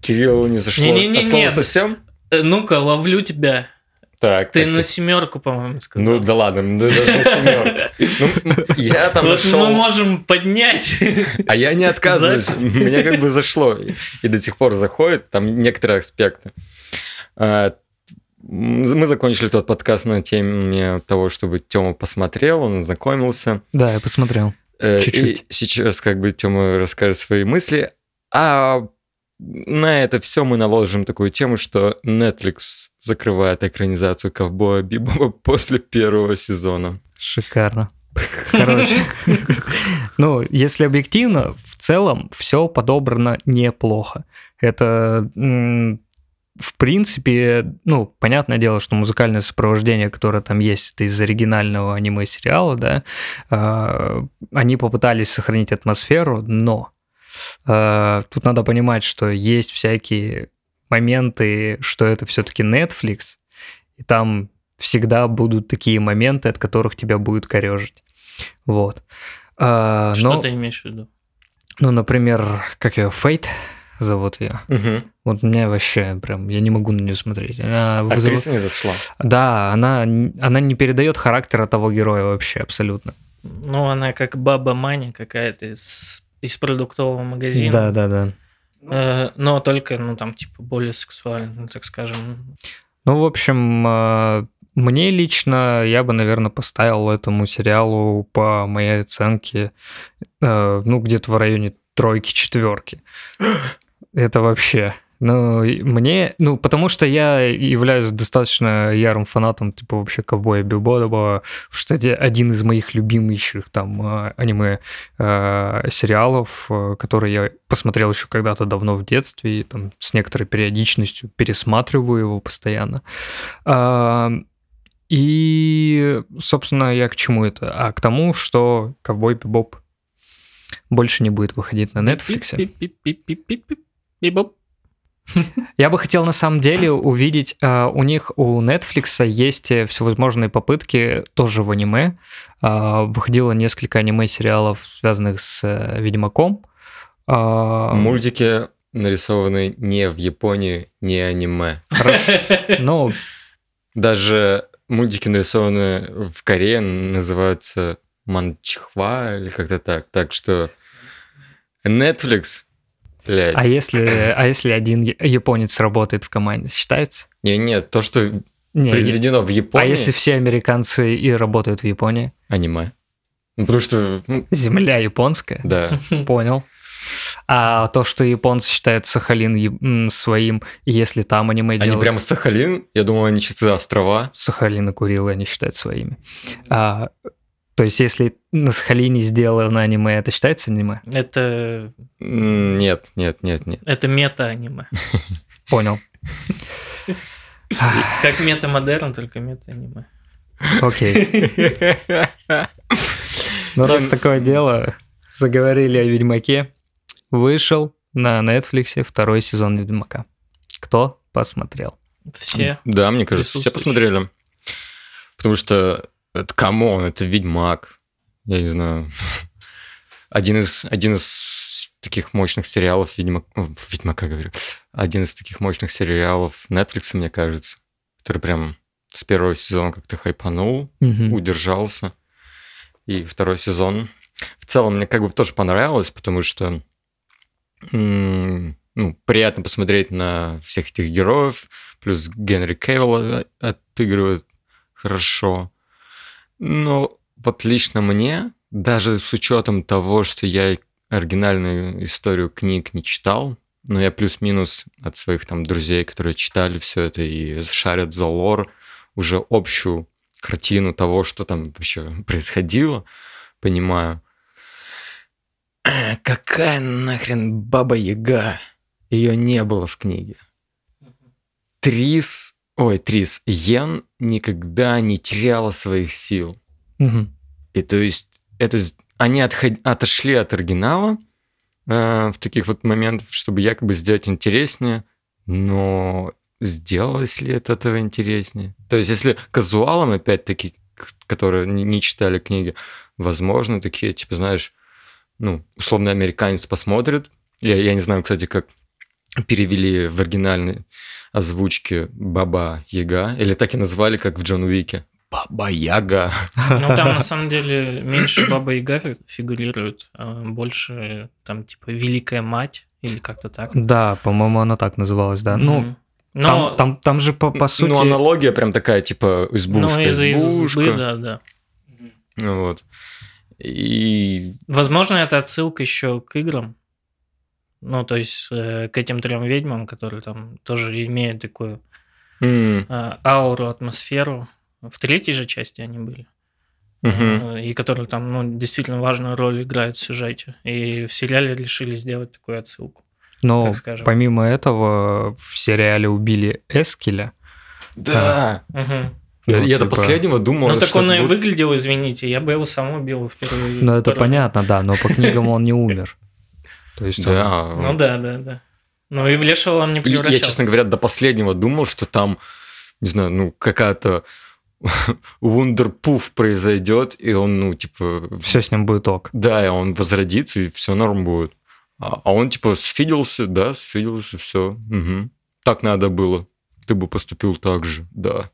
Кириллу не зашло. Не, не, не, не. совсем? Э, ну-ка, ловлю тебя. Так, Ты так, на семерку, по-моему, сказал. Ну да ладно, ну даже на семерку. Ну, я там Вот нашел... мы можем поднять. А я не отказываюсь. Меня как бы зашло. И до сих пор заходит. Там некоторые аспекты. А, мы закончили тот подкаст на теме того, чтобы Тёма посмотрел, он ознакомился. Да, я посмотрел. Э, Чуть-чуть. И сейчас как бы Тёма расскажет свои мысли. А на это все мы наложим такую тему, что Netflix закрывает экранизацию ковбоя Бибоба после первого сезона. Шикарно. Короче, ну, если объективно, в целом все подобрано неплохо. Это, в принципе, ну, понятное дело, что музыкальное сопровождение, которое там есть, это из оригинального аниме-сериала, да, а, они попытались сохранить атмосферу, но тут надо понимать, что есть всякие моменты, что это все-таки Netflix, и там всегда будут такие моменты, от которых тебя будет корежить. Вот. А, что но, ты имеешь в виду? Ну, например, как ее, Фейт зовут ее. Угу. Вот меня вообще прям, я не могу на нее смотреть. Она Актриса вызов... не зашла. Да, она, она не передает характера того героя вообще абсолютно. Ну, она как баба Маня какая-то из, из продуктового магазина. Да, да, да. Э, но только, ну, там, типа, более сексуально, так скажем. Ну, в общем, э, мне лично, я бы, наверное, поставил этому сериалу по моей оценке, э, ну, где-то в районе тройки-четверки. Это вообще ну, мне, ну, потому что я являюсь достаточно ярым фанатом, типа, вообще ковбоя Билбода, что это один из моих любимейших там а, аниме э, сериалов, э, которые я посмотрел еще когда-то давно в детстве, и там с некоторой периодичностью пересматриваю его постоянно. А, и, собственно, я к чему это? А к тому, что ковбой Бибоп больше не будет выходить на Netflix. Бибоп. Я бы хотел на самом деле увидеть, э, у них у Netflix есть всевозможные попытки тоже в аниме. Э, выходило несколько аниме-сериалов, связанных с э, Ведьмаком. Мультики нарисованы не в Японии, не аниме. Хорошо. Ну, даже мультики нарисованы в Корее называются Манчхва или как-то так. Так что Netflix Блядь. А если, а если один японец работает в команде, считается? Не, нет, то, что не, произведено в Японии. А если все американцы и работают в Японии? Аниме. Ну, потому что... Ну, Земля японская? Да. Понял. А то, что японцы считают Сахалин своим, если там аниме делают... Они прямо Сахалин? Я думал, они чисто острова. Сахалин и Курилы они считают своими. А, то есть, если на Сахалине сделано аниме, это считается аниме? Это... Нет, нет, нет, нет. Это мета-аниме. Понял. Как мета-модерн, только мета-аниме. Окей. Ну, раз такое дело, заговорили о Ведьмаке, вышел на Netflix второй сезон Ведьмака. Кто посмотрел? Все. Да, мне кажется, все посмотрели. Потому что это come on, это Ведьмак. Я не знаю. Один из, один из таких мощных сериалов Ведьмак... Ведьмака, говорю. Один из таких мощных сериалов Netflix, мне кажется, который прям с первого сезона как-то хайпанул, угу. удержался. И второй сезон в целом мне как бы тоже понравилось, потому что ну, приятно посмотреть на всех этих героев, плюс Генри Кейвелла отыгрывает хорошо. Ну, вот лично мне, даже с учетом того, что я оригинальную историю книг не читал, но я плюс-минус от своих там друзей, которые читали все это и шарят за лор, уже общую картину того, что там вообще происходило, понимаю. какая нахрен Баба Яга? Ее не было в книге. Трис, ой, Трис, Йен никогда не теряла своих сил. Угу. И то есть это они отход, отошли от оригинала э, в таких вот моментах, чтобы якобы сделать интереснее, но сделалось ли это этого интереснее? То есть если казуалам, опять-таки, которые не, не читали книги, возможно, такие, типа, знаешь, ну, условно, американец посмотрит. Я, я не знаю, кстати, как перевели в оригинальной озвучке Баба Яга, или так и назвали, как в Джон Уике. Баба Яга. Ну, там на самом деле меньше Баба Яга фигурирует, а больше там типа Великая Мать или как-то так. Да, по-моему, она так называлась, да. Ну, но... Там, там, там же по, по сути... Ну, аналогия прям такая, типа, избушка, Ну, из-за избушка. избы, да, да. Ну, вот. И... Возможно, это отсылка еще к играм. Ну, то есть э, к этим трем ведьмам, которые там тоже имеют такую mm. э, ауру, атмосферу. В третьей же части они были. Uh-huh. И которые там, ну, действительно важную роль играют в сюжете. И в сериале решили сделать такую отсылку. Но помимо этого в сериале убили Эскеля. Да. Угу. Я, ну, я типа... до последнего думал, Ну, так он и выглядел, извините, я бы его сам убил впервые. Ну, это понятно, да, но по книгам он не умер. То есть да. Он... Ну да, да, да. Ну и в Лешего он не превращался. Я, честно говоря, до последнего думал, что там, не знаю, ну какая-то вундерпуф произойдет, и он, ну, типа... Все с ним будет ок. Да, и он возродится, и все норм будет. А, а он, типа, сфиделся, да, сфиделся, все. Угу. Так надо было. Ты бы поступил так же, да.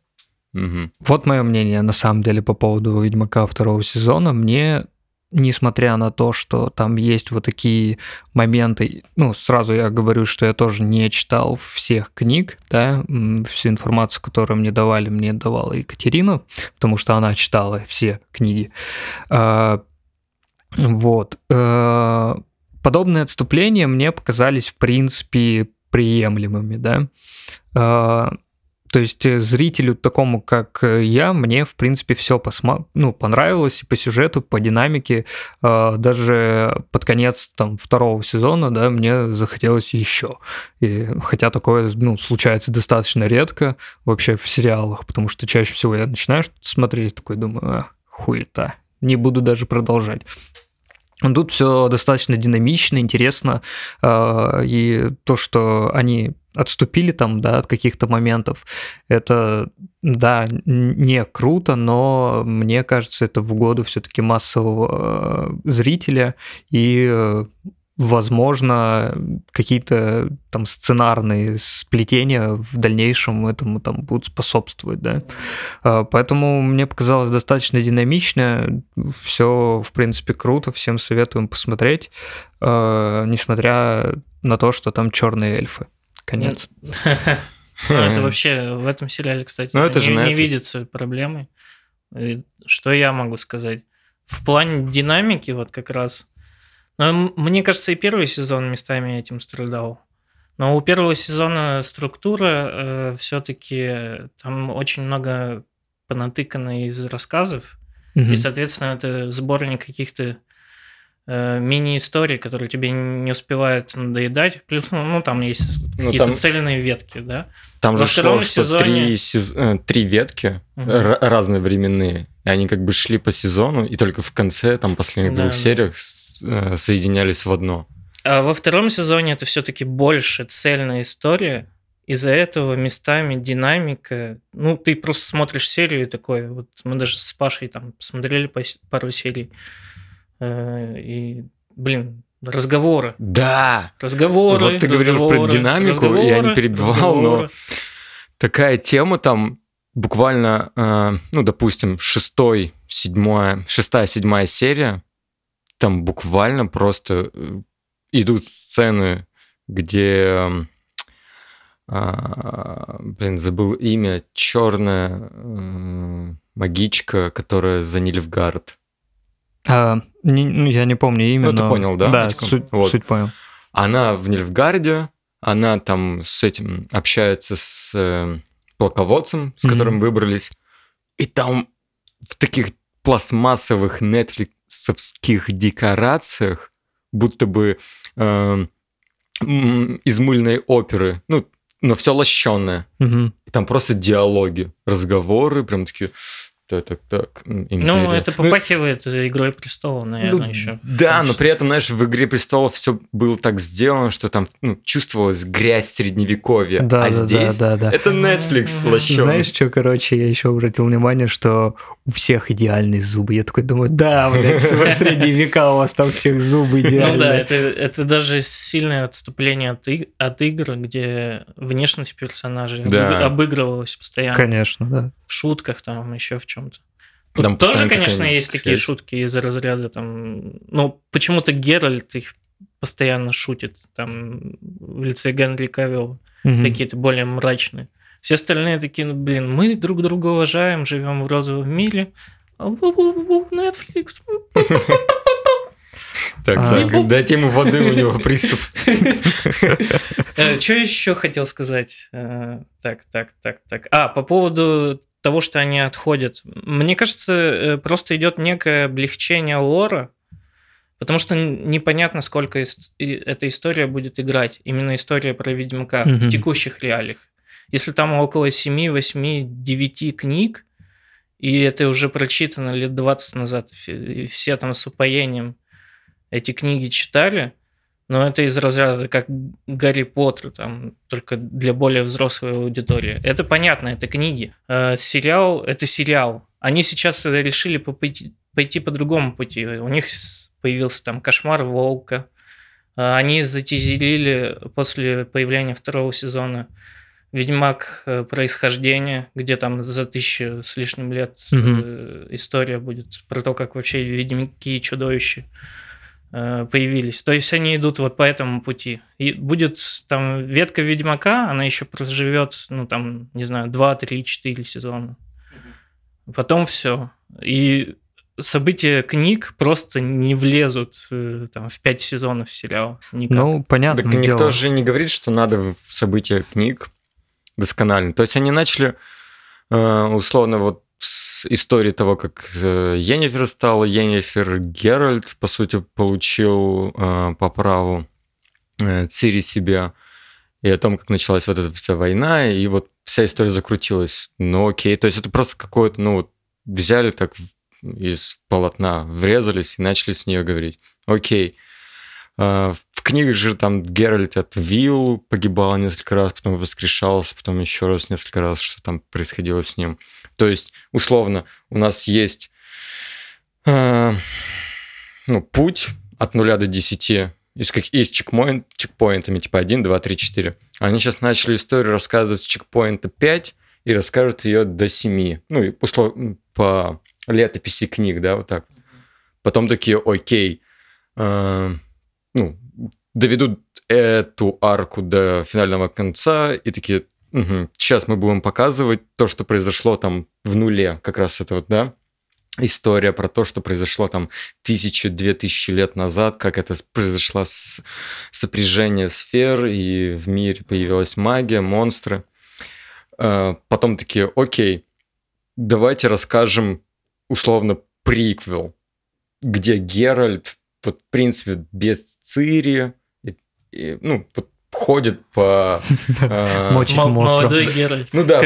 Угу. Вот мое мнение, на самом деле, по поводу Ведьмака второго сезона. Мне несмотря на то, что там есть вот такие моменты, ну, сразу я говорю, что я тоже не читал всех книг, да, всю информацию, которую мне давали, мне давала Екатерина, потому что она читала все книги. А, вот. А, подобные отступления мне показались, в принципе, приемлемыми, да. То есть э, зрителю такому, как э, я, мне, в принципе, все посма... ну, понравилось и по сюжету, по динамике. А, даже под конец там, второго сезона да, мне захотелось еще. И, хотя такое ну, случается достаточно редко вообще в сериалах, потому что чаще всего я начинаю смотреть, такой думаю, а, хуета, не буду даже продолжать. Тут все достаточно динамично, интересно, а, и то, что они отступили там, да, от каких-то моментов, это, да, не круто, но мне кажется, это в году все-таки массового э, зрителя, и э, возможно, какие-то там сценарные сплетения в дальнейшем этому там будут способствовать, да. А, поэтому мне показалось достаточно динамично, все, в принципе, круто, всем советуем посмотреть, несмотря на то, что там черные эльфы. Конец. Ну, это вообще в этом сериале, кстати, ну, не видится проблемы. Что я могу сказать? В плане динамики вот как раз но мне кажется, и первый сезон местами этим страдал. Но у первого сезона структура э, все-таки там очень много понатыкано из рассказов. Mm-hmm. И, соответственно, это сборник каких-то э, мини-историй, которые тебе не успевают надоедать. Плюс, ну, ну там есть ну, какие-то там, цельные ветки, да. Там Во же шло, сезоне... три, сез... Э, три ветки угу. разные временные. И они как бы шли по сезону, и только в конце, там, последних да, двух сериях Э, соединялись в одно. А во втором сезоне это все-таки больше цельная история. Из-за этого местами динамика. Ну, ты просто смотришь серию такой. Вот мы даже с Пашей там посмотрели пару серий. Э, и, блин, разговоры. Да. Разговоры. Вот ты говоришь про динамику, я не перебивал, но такая тема там буквально, э, ну, допустим, шестой, седьмая, шестая, седьмая серия, там буквально просто э, идут сцены, где, блин, забыл имя, черная магичка, которая за Нильфгард. А, не, ну, я не помню имя, ну, но... ты понял, да? Да, суть, вот. суть понял. Она в Нильфгарде, она там с этим общается с э, полководцем, с которым mm-hmm. выбрались, и там в таких пластмассовых Netflix совских декорациях будто бы э, из мыльной оперы. Ну, но все лощенное. Угу. И там просто диалоги, разговоры, прям такие так, так, так. Империя. Ну, это ну, попахивает ну, Игрой престолов, наверное, ну, еще. Да, но при этом, знаешь, в Игре престолов все было так сделано, что там ну, чувствовалась грязь средневековья. Да, а да, здесь да, да, да. это Netflix лощеный. Знаешь, что, короче, я еще обратил внимание, что у всех идеальные зубы. Я такой думаю, да, блядь, в средние века у вас там всех зубы идеальные. Ну да, это, это даже сильное отступление от, от игр, где внешность персонажей да. обыгрывалась постоянно. Конечно, да. В шутках там, еще в чем чем-то. Там тоже, конечно, есть такие есть. шутки из разряда там. Ну, почему-то Геральт их постоянно шутит там в лице Генри Кавилла. Угу. Какие-то более мрачные. Все остальные такие, ну, блин, мы друг друга уважаем, живем в розовом мире. А Netflix. Так, а, так, дайте ему воды, у него приступ. Э, что еще хотел сказать? Э, так, так, так, так. А, по поводу того, что они отходят. Мне кажется, э, просто идет некое облегчение лора, потому что непонятно, сколько эта история будет играть. Именно история про Ведьмака mm-hmm. в текущих реалиях. Если там около 7, 8, 9 книг, и это уже прочитано лет 20 назад, и все там с упоением эти книги читали, но это из разряда как Гарри Поттер, там, только для более взрослой аудитории. Это понятно, это книги. Э, сериал – это сериал. Они сейчас решили пойти, пойти по другому пути. У них появился там «Кошмар волка». Э, они затизелили после появления второго сезона Ведьмак э, происхождение, где там за тысячу с лишним лет угу. история будет про то, как вообще ведьмаки и чудовища Э, появились. То есть они идут вот по этому пути. И будет там ветка Ведьмака, она еще проживет, ну там, не знаю, 2, 3, 4 сезона. Потом все. И события книг просто не влезут э, там, в 5 сезонов сериала. Никак. Ну, понятно. Так никто дело. же не говорит, что надо в события книг досконально. То есть они начали э, условно вот истории того, как э, Йеннифер стала Йеннифер, Геральт, по сути, получил э, по праву э, Цири себя, и о том, как началась вот эта вся война, и вот вся история закрутилась. Ну окей, то есть это просто какое-то, ну вот взяли так из полотна, врезались и начали с нее говорить. Окей. В книгах же там Геральт от Вилл погибал несколько раз, потом воскрешался, потом еще раз несколько раз, что там происходило с ним. То есть, условно, у нас есть э, ну, путь от 0 до 10 и с, как, и с чекпоинт, чекпоинтами, типа 1, 2, 3, 4. Они сейчас начали историю рассказывать с чекпоинта 5 и расскажут ее до 7. Ну, и условно, по летописи книг, да, вот так. Потом такие, окей, э, ну, доведут эту арку до финального конца и такие, Угу. Сейчас мы будем показывать то, что произошло там в нуле, как раз это вот, да, история про то, что произошло там тысячи, две тысячи лет назад, как это произошло с сопряжение сфер, и в мире появилась магия, монстры. А, потом такие, окей, давайте расскажем условно приквел, где Геральт, вот, в принципе, без Цири, и, и, ну, вот ходит по... Э, молодой Геральт. Ну да.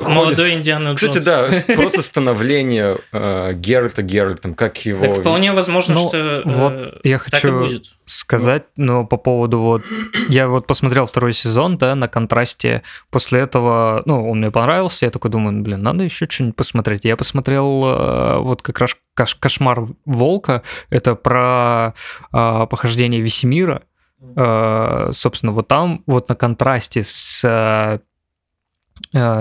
Молодой Индиана Кстати, да, просто становление э, Геральта Геральтом, как его... Так вполне возможно, ну, что вот э, я хочу сказать, но по поводу вот... Я вот посмотрел второй сезон, да, на контрасте. После этого, ну, он мне понравился, я такой думаю, блин, надо еще что-нибудь посмотреть. Я посмотрел вот как раз «Кошмар волка», это про похождение Весемира, собственно, вот там, вот на контрасте с, э,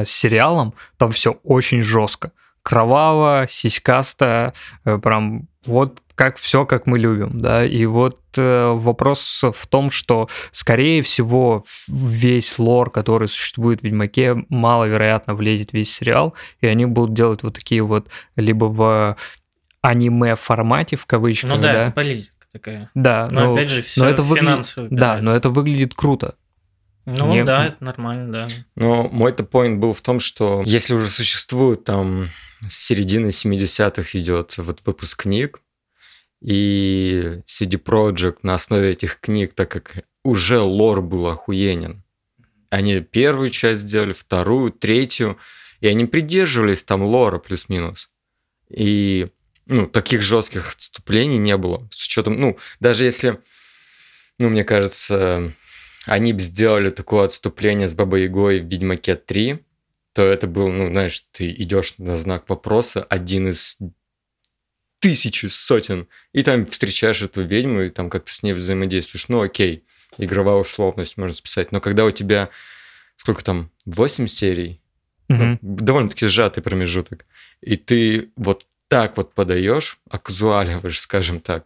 с сериалом, там все очень жестко. Кроваво, сиськасто, э, прям вот как все, как мы любим, да, и вот э, вопрос в том, что, скорее всего, весь лор, который существует в Ведьмаке, маловероятно влезет весь сериал, и они будут делать вот такие вот либо в аниме формате в кавычках, ну да, да, это политика такая. Да, но, но опять же все но это выглядит, Да, но это выглядит круто. Ну Мне... да, это нормально, да. Но мой-то point был в том, что если уже существует там с середины 70-х идет вот выпуск книг, и CD Projekt на основе этих книг, так как уже лор был охуенен. Они первую часть сделали, вторую, третью, и они придерживались там лора плюс-минус. И ну, таких жестких отступлений не было. С учетом, ну, даже если, ну, мне кажется, они бы сделали такое отступление с Бабой Ягой в Ведьмаке 3, то это был, ну, знаешь, ты идешь на знак вопроса, один из тысячи, сотен, и там встречаешь эту ведьму, и там как-то с ней взаимодействуешь. Ну, окей, игровая условность, можно списать. Но когда у тебя, сколько там, 8 серий, mm-hmm. ну, довольно-таки сжатый промежуток, и ты вот так вот подаешь, оказуаливаешь, скажем так,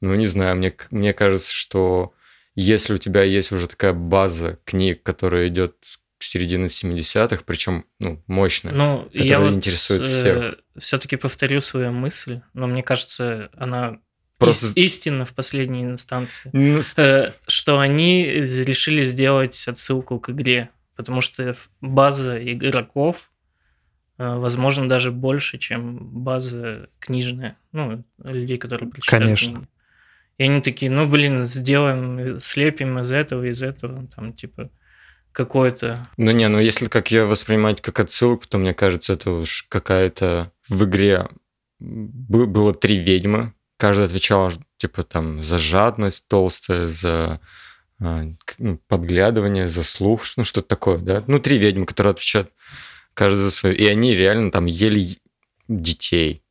ну, не знаю, мне, мне кажется, что если у тебя есть уже такая база книг, которая идет с середины 70-х, причем ну, мощная, ну, которая я вот интересует всех. Э, все-таки повторю свою мысль, но мне кажется, она Просто... Ист, истинно в последней инстанции, ну... э, что они решили сделать отсылку к игре, потому что база игроков, возможно, даже больше, чем база книжная, ну, людей, которые прочитали Конечно. книги. И они такие, ну, блин, сделаем, слепим из этого, из этого, там, типа, какое-то... Ну не, ну если как ее воспринимать как отсылку, то мне кажется, это уж какая-то в игре было три ведьмы, каждая отвечала типа там за жадность толстая, за а, ну, подглядывание, за слух, ну что-то такое, да? Ну три ведьмы, которые отвечают каждая за свою, и они реально там ели детей.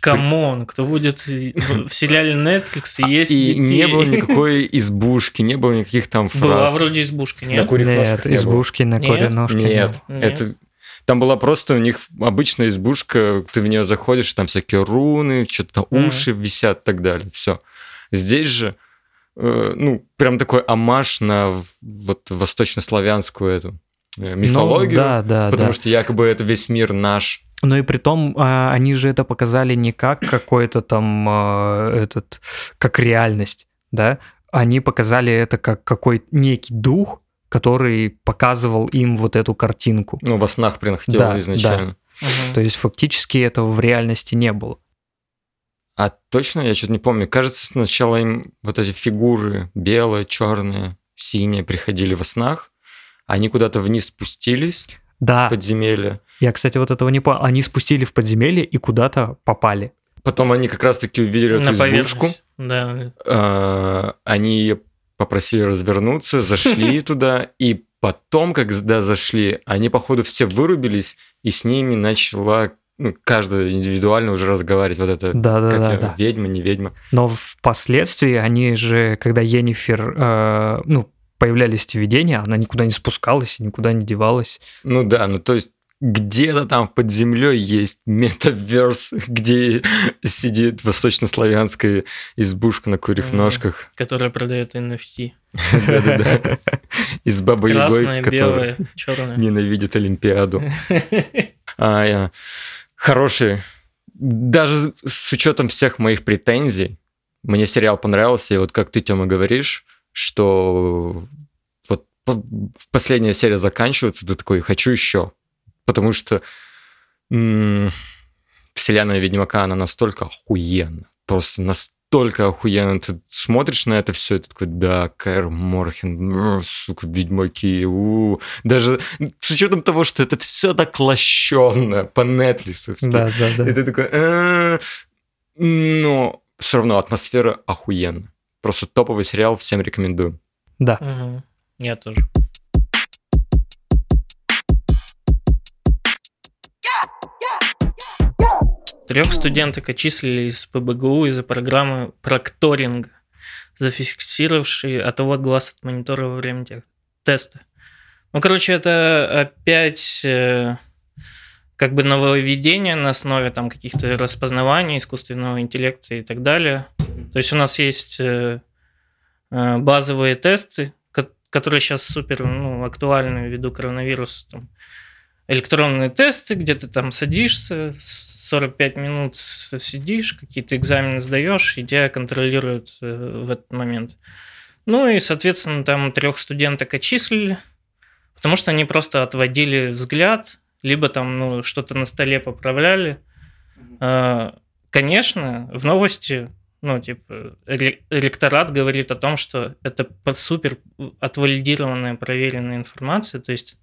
Come on, кто будет в сериале Netflix и есть И детей. не было никакой избушки, не было никаких там фраз. Была вроде избушка, нет? На нет, не избушки на курьей ножке. Нет, нет, это... Там была просто у них обычная избушка, ты в нее заходишь, там всякие руны, что-то уши mm. висят и так далее, все. Здесь же, э, ну, прям такой амаш на вот восточнославянскую эту мифологию, ну, да, да, потому да. что якобы это весь мир наш, но и при том, а, они же это показали не как какой-то там а, этот, как реальность, да, они показали это как какой некий дух, который показывал им вот эту картинку. Ну, во снах принаходило да, изначально. Да. Угу. То есть фактически этого в реальности не было. А точно, я что-то не помню. Кажется, сначала им вот эти фигуры белые, черные, синие приходили во снах, они куда-то вниз спустились да. в подземелье. Я, кстати, вот этого не понял. Они спустили в подземелье и куда-то попали. Потом они как раз-таки увидели эту На избушку. Да. А, они попросили развернуться, зашли туда, и потом, когда зашли, они, походу, все вырубились, и с ними начала ну, каждая индивидуально уже разговаривать. Вот это да, да, да, да. ведьма, не ведьма. Но впоследствии они же, когда Енифер, э, ну, появлялись эти видения, она никуда не спускалась, никуда не девалась. Ну да, ну то есть где-то там под землей есть метаверс, где сидит восточнославянская избушка на курьих ножках. Которая продает NFT. Да-да-да. И с бабой Егой, которая ненавидит Олимпиаду. А, хороший. Даже с учетом всех моих претензий, мне сериал понравился, и вот как ты, Тёма, говоришь, что вот последняя серия заканчивается, ты такой, хочу еще. Потому что м- вселенная Ведьмака, она настолько охуенна. Просто настолько охуенно. Ты смотришь на это все, и ты такой, да, Кэр Морхен, сука, Ведьмаки, у Даже с учетом того, что это все так лощенно по Netflix. Да, да, да. И ты такой, «Э, но все равно атмосфера охуенна. Просто топовый сериал, всем рекомендую. Да. Угу. Я тоже. Трех студенток отчислили из ПБГУ из-за программы прокторинга, зафиксировавшей отвод глаз от монитора во время теста. Ну, короче, это опять э, как бы нововведение на основе там каких-то распознаваний, искусственного интеллекта и так далее. То есть у нас есть э, э, базовые тесты, которые сейчас супер ну, актуальны ввиду коронавируса. Там, электронные тесты, где ты там садишься, 45 минут сидишь, какие-то экзамены сдаешь, и тебя контролируют э, в этот момент. Ну и, соответственно, там трех студенток отчислили, потому что они просто отводили взгляд, либо там ну, что-то на столе поправляли. конечно, в новости ну, типа, ректорат говорит о том, что это супер отвалидированная, проверенная информация, то есть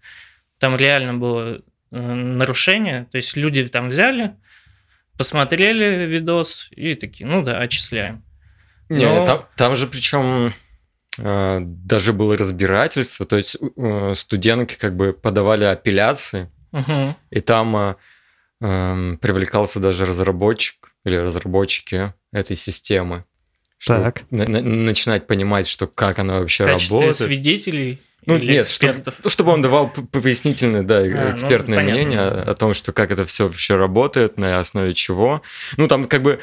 там реально было э, нарушение, то есть люди там взяли, посмотрели видос и такие, ну да, отчисляем. Но... Не, там, там же причем э, даже было разбирательство, то есть э, студентки как бы подавали апелляции, угу. и там э, э, привлекался даже разработчик или разработчики этой системы. Так. На- на- начинать понимать, что как она вообще В работает. свидетелей ну, Или нет, экспертов. Чтобы, чтобы он давал пояснительное, да, а, ну, экспертное ну, мнение о том, что как это все вообще работает, на основе чего. Ну, там как бы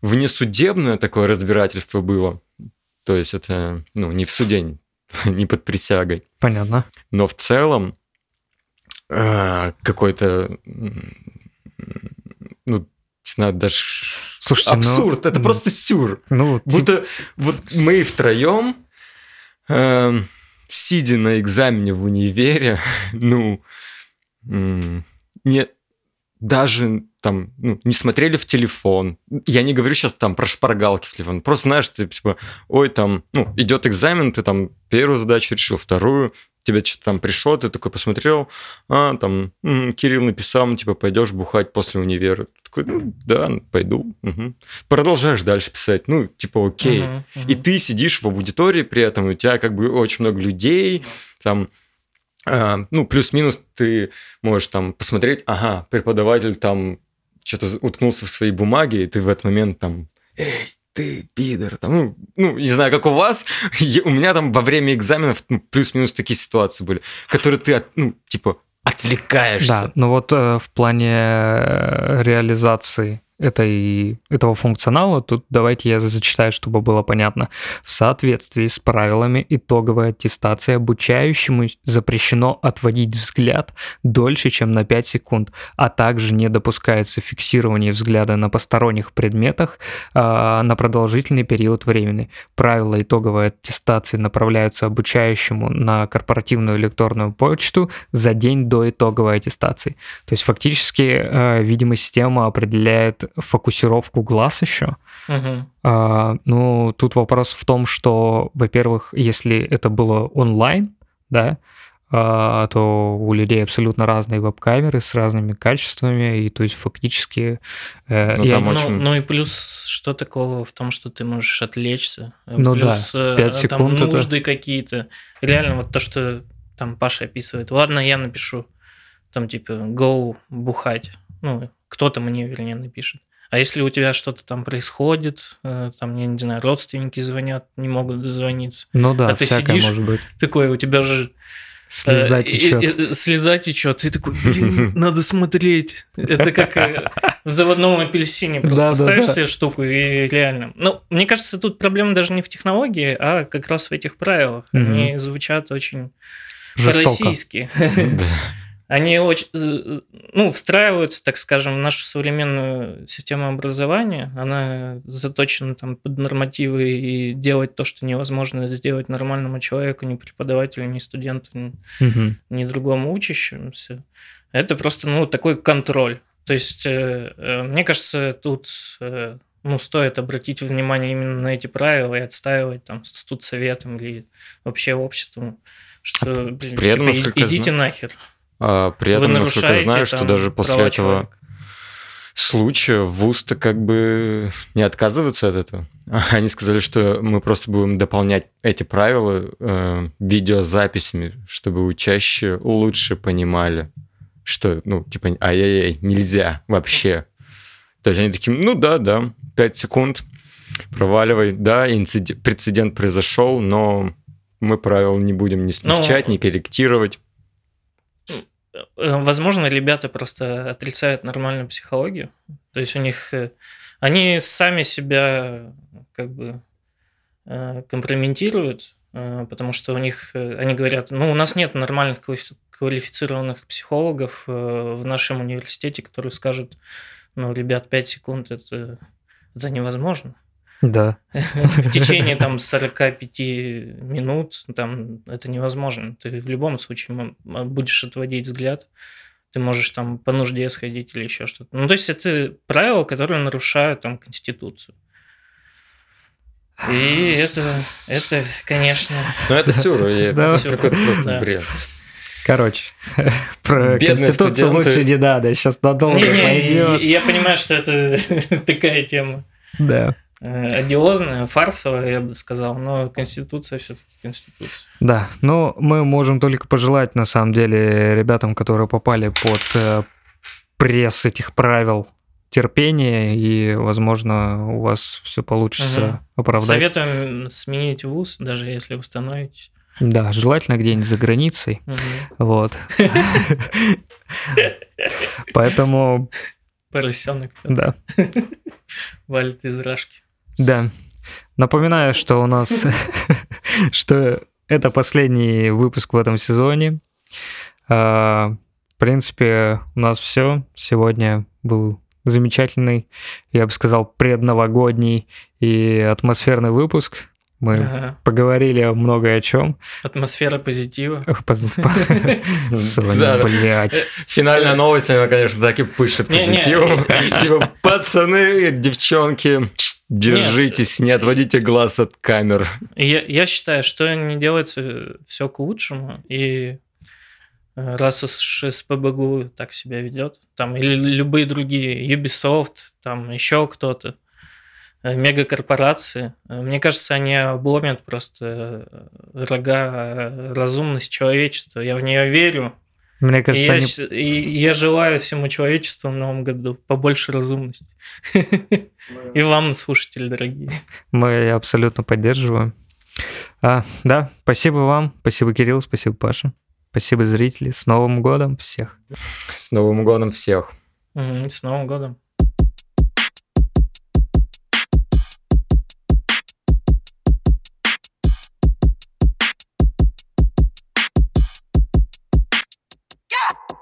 внесудебное такое разбирательство было. То есть это, ну, не в суде, не под присягой. Понятно. Но в целом э, какой-то, ну, знаю, даже Слушайте, ну, абсурд, ну, это просто сюр. Ну, Будто тип... вот мы втроем... Э, сидя на экзамене в универе, ну, не, даже там, ну, не смотрели в телефон. Я не говорю сейчас там про шпаргалки в телефон. Просто знаешь, ты типа, ой, там, ну, идет экзамен, ты там первую задачу решил, вторую, тебе что-то там пришло, ты такой посмотрел, а, там, м-м, Кирилл написал, ну, типа, пойдешь бухать после универа. Ты такой, ну, да, пойду. Угу. Продолжаешь дальше писать, ну, типа, окей. Угу, угу. И ты сидишь в аудитории при этом, у тебя как бы очень много людей, там, а, ну, плюс-минус ты можешь там посмотреть, ага, преподаватель там что-то уткнулся в свои бумаги, и ты в этот момент там, эй, ты пидор, там, ну, ну, не знаю, как у вас, у меня там во время экзаменов ну, плюс-минус такие ситуации были, которые ты, ну, типа, отвлекаешься. Да, но вот э, в плане э, реализации этой, этого функционала, тут давайте я зачитаю, чтобы было понятно. В соответствии с правилами итоговой аттестации обучающему запрещено отводить взгляд дольше, чем на 5 секунд, а также не допускается фиксирование взгляда на посторонних предметах э, на продолжительный период времени. Правила итоговой аттестации направляются обучающему на корпоративную электронную почту за день до итоговой аттестации. То есть фактически, э, видимо, система определяет фокусировку глаз еще. Угу. А, ну, тут вопрос в том, что, во-первых, если это было онлайн, да, а, то у людей абсолютно разные веб-камеры с разными качествами, и то есть фактически... Э, ну, я... ну, очень... ну и плюс, что такого в том, что ты можешь отвлечься? Ну плюс, да, 5 э, секунд там нужды это... какие-то. Реально вот то, что там Паша описывает. Ладно, я напишу, там типа go бухать. Ну, кто-то мне, вернее, напишет. А если у тебя что-то там происходит, э, там, я не знаю, родственники звонят, не могут дозвониться. Ну да, а ты сидишь, может быть. такой, у тебя же Слеза течет. Э, слеза течет. Ты такой, блин, надо смотреть. Это как э, в заводном апельсине. Просто ставишь себе штуку и реально. Ну, мне кажется, тут проблема даже не в технологии, а как раз в этих правилах. Они звучат очень по-российски они очень, э, ну, встраиваются, так скажем, в нашу современную систему образования. Она заточена там под нормативы и делать то, что невозможно сделать нормальному человеку, ни преподавателю, ни студенту, ни, угу. ни другому учащемуся. Это просто, ну, такой контроль. То есть, э, э, мне кажется, тут ну, стоит обратить внимание именно на эти правила и отстаивать там студсоветом или вообще обществом, что, а блин, При этом, типа, идите знаю. нахер. А при этом, насколько я знаю, что даже после этого человека. случая ВУЗ-то как бы не отказываются от этого. Они сказали, что мы просто будем дополнять эти правила э, видеозаписями, чтобы учащие лучше понимали, что, ну, типа, ай-яй-яй, нельзя вообще. То есть они такие, ну да, да, 5 секунд, проваливай, да, инцидент, прецедент произошел, но мы правил не будем ни смягчать, ну, ни корректировать. Э, возможно, ребята просто отрицают нормальную психологию. То есть у них... Э, они сами себя как бы э, компрометируют, потому что у них... Они говорят, ну, у нас нет нормальных квалифицированных психологов в нашем университете, которые скажут, ну, ребят, 5 секунд это, это невозможно. Да. В течение там 45 минут там это невозможно. Ты в любом случае будешь отводить взгляд. ты можешь там по нужде сходить или еще что-то. Ну, то есть это правила, которые нарушают там Конституцию. И это, это, конечно... Ну, это сюр, это какой-то просто бред. Короче, про Бедные Конституцию студенты. лучше не надо, сейчас надолго не, не, пойдет. Я понимаю, что это такая тема. Да. Э, одиозная, фарсовая, я бы сказал, но Конституция все-таки Конституция. Да, ну мы можем только пожелать, на самом деле, ребятам, которые попали под э, пресс этих правил, терпения, и, возможно, у вас все получится угу. оправдать. Советуем сменить вуз, даже если установитесь. Да, желательно где-нибудь за границей. Угу. Вот. Поэтому... Поросенок. Да. Валит из рашки. Да. Напоминаю, что у нас, что это последний выпуск в этом сезоне. А, в принципе, у нас все. Сегодня был замечательный, я бы сказал, предновогодний и атмосферный выпуск. Мы ага. поговорили много о чем. Атмосфера позитива. Блять. Финальная новость, она, конечно, так и пышет позитивом. Типа, пацаны, девчонки, Держитесь, не отводите глаз от камер. Я, считаю, что не делается все к лучшему, и э, раз уж СПБГУ так себя ведет, там, или любые другие, Ubisoft, там еще кто-то, э, мегакорпорации, э, мне кажется, они обломят просто рога разумность человечества. Я в нее верю, мне кажется, и я, они... и я желаю всему человечеству в новом году побольше разумности. И вам, слушатели дорогие. Мы абсолютно поддерживаем. А, да, спасибо вам, спасибо Кирилл, спасибо Паша, спасибо зрители. С Новым годом всех. С Новым годом всех. с Новым годом. Yeah!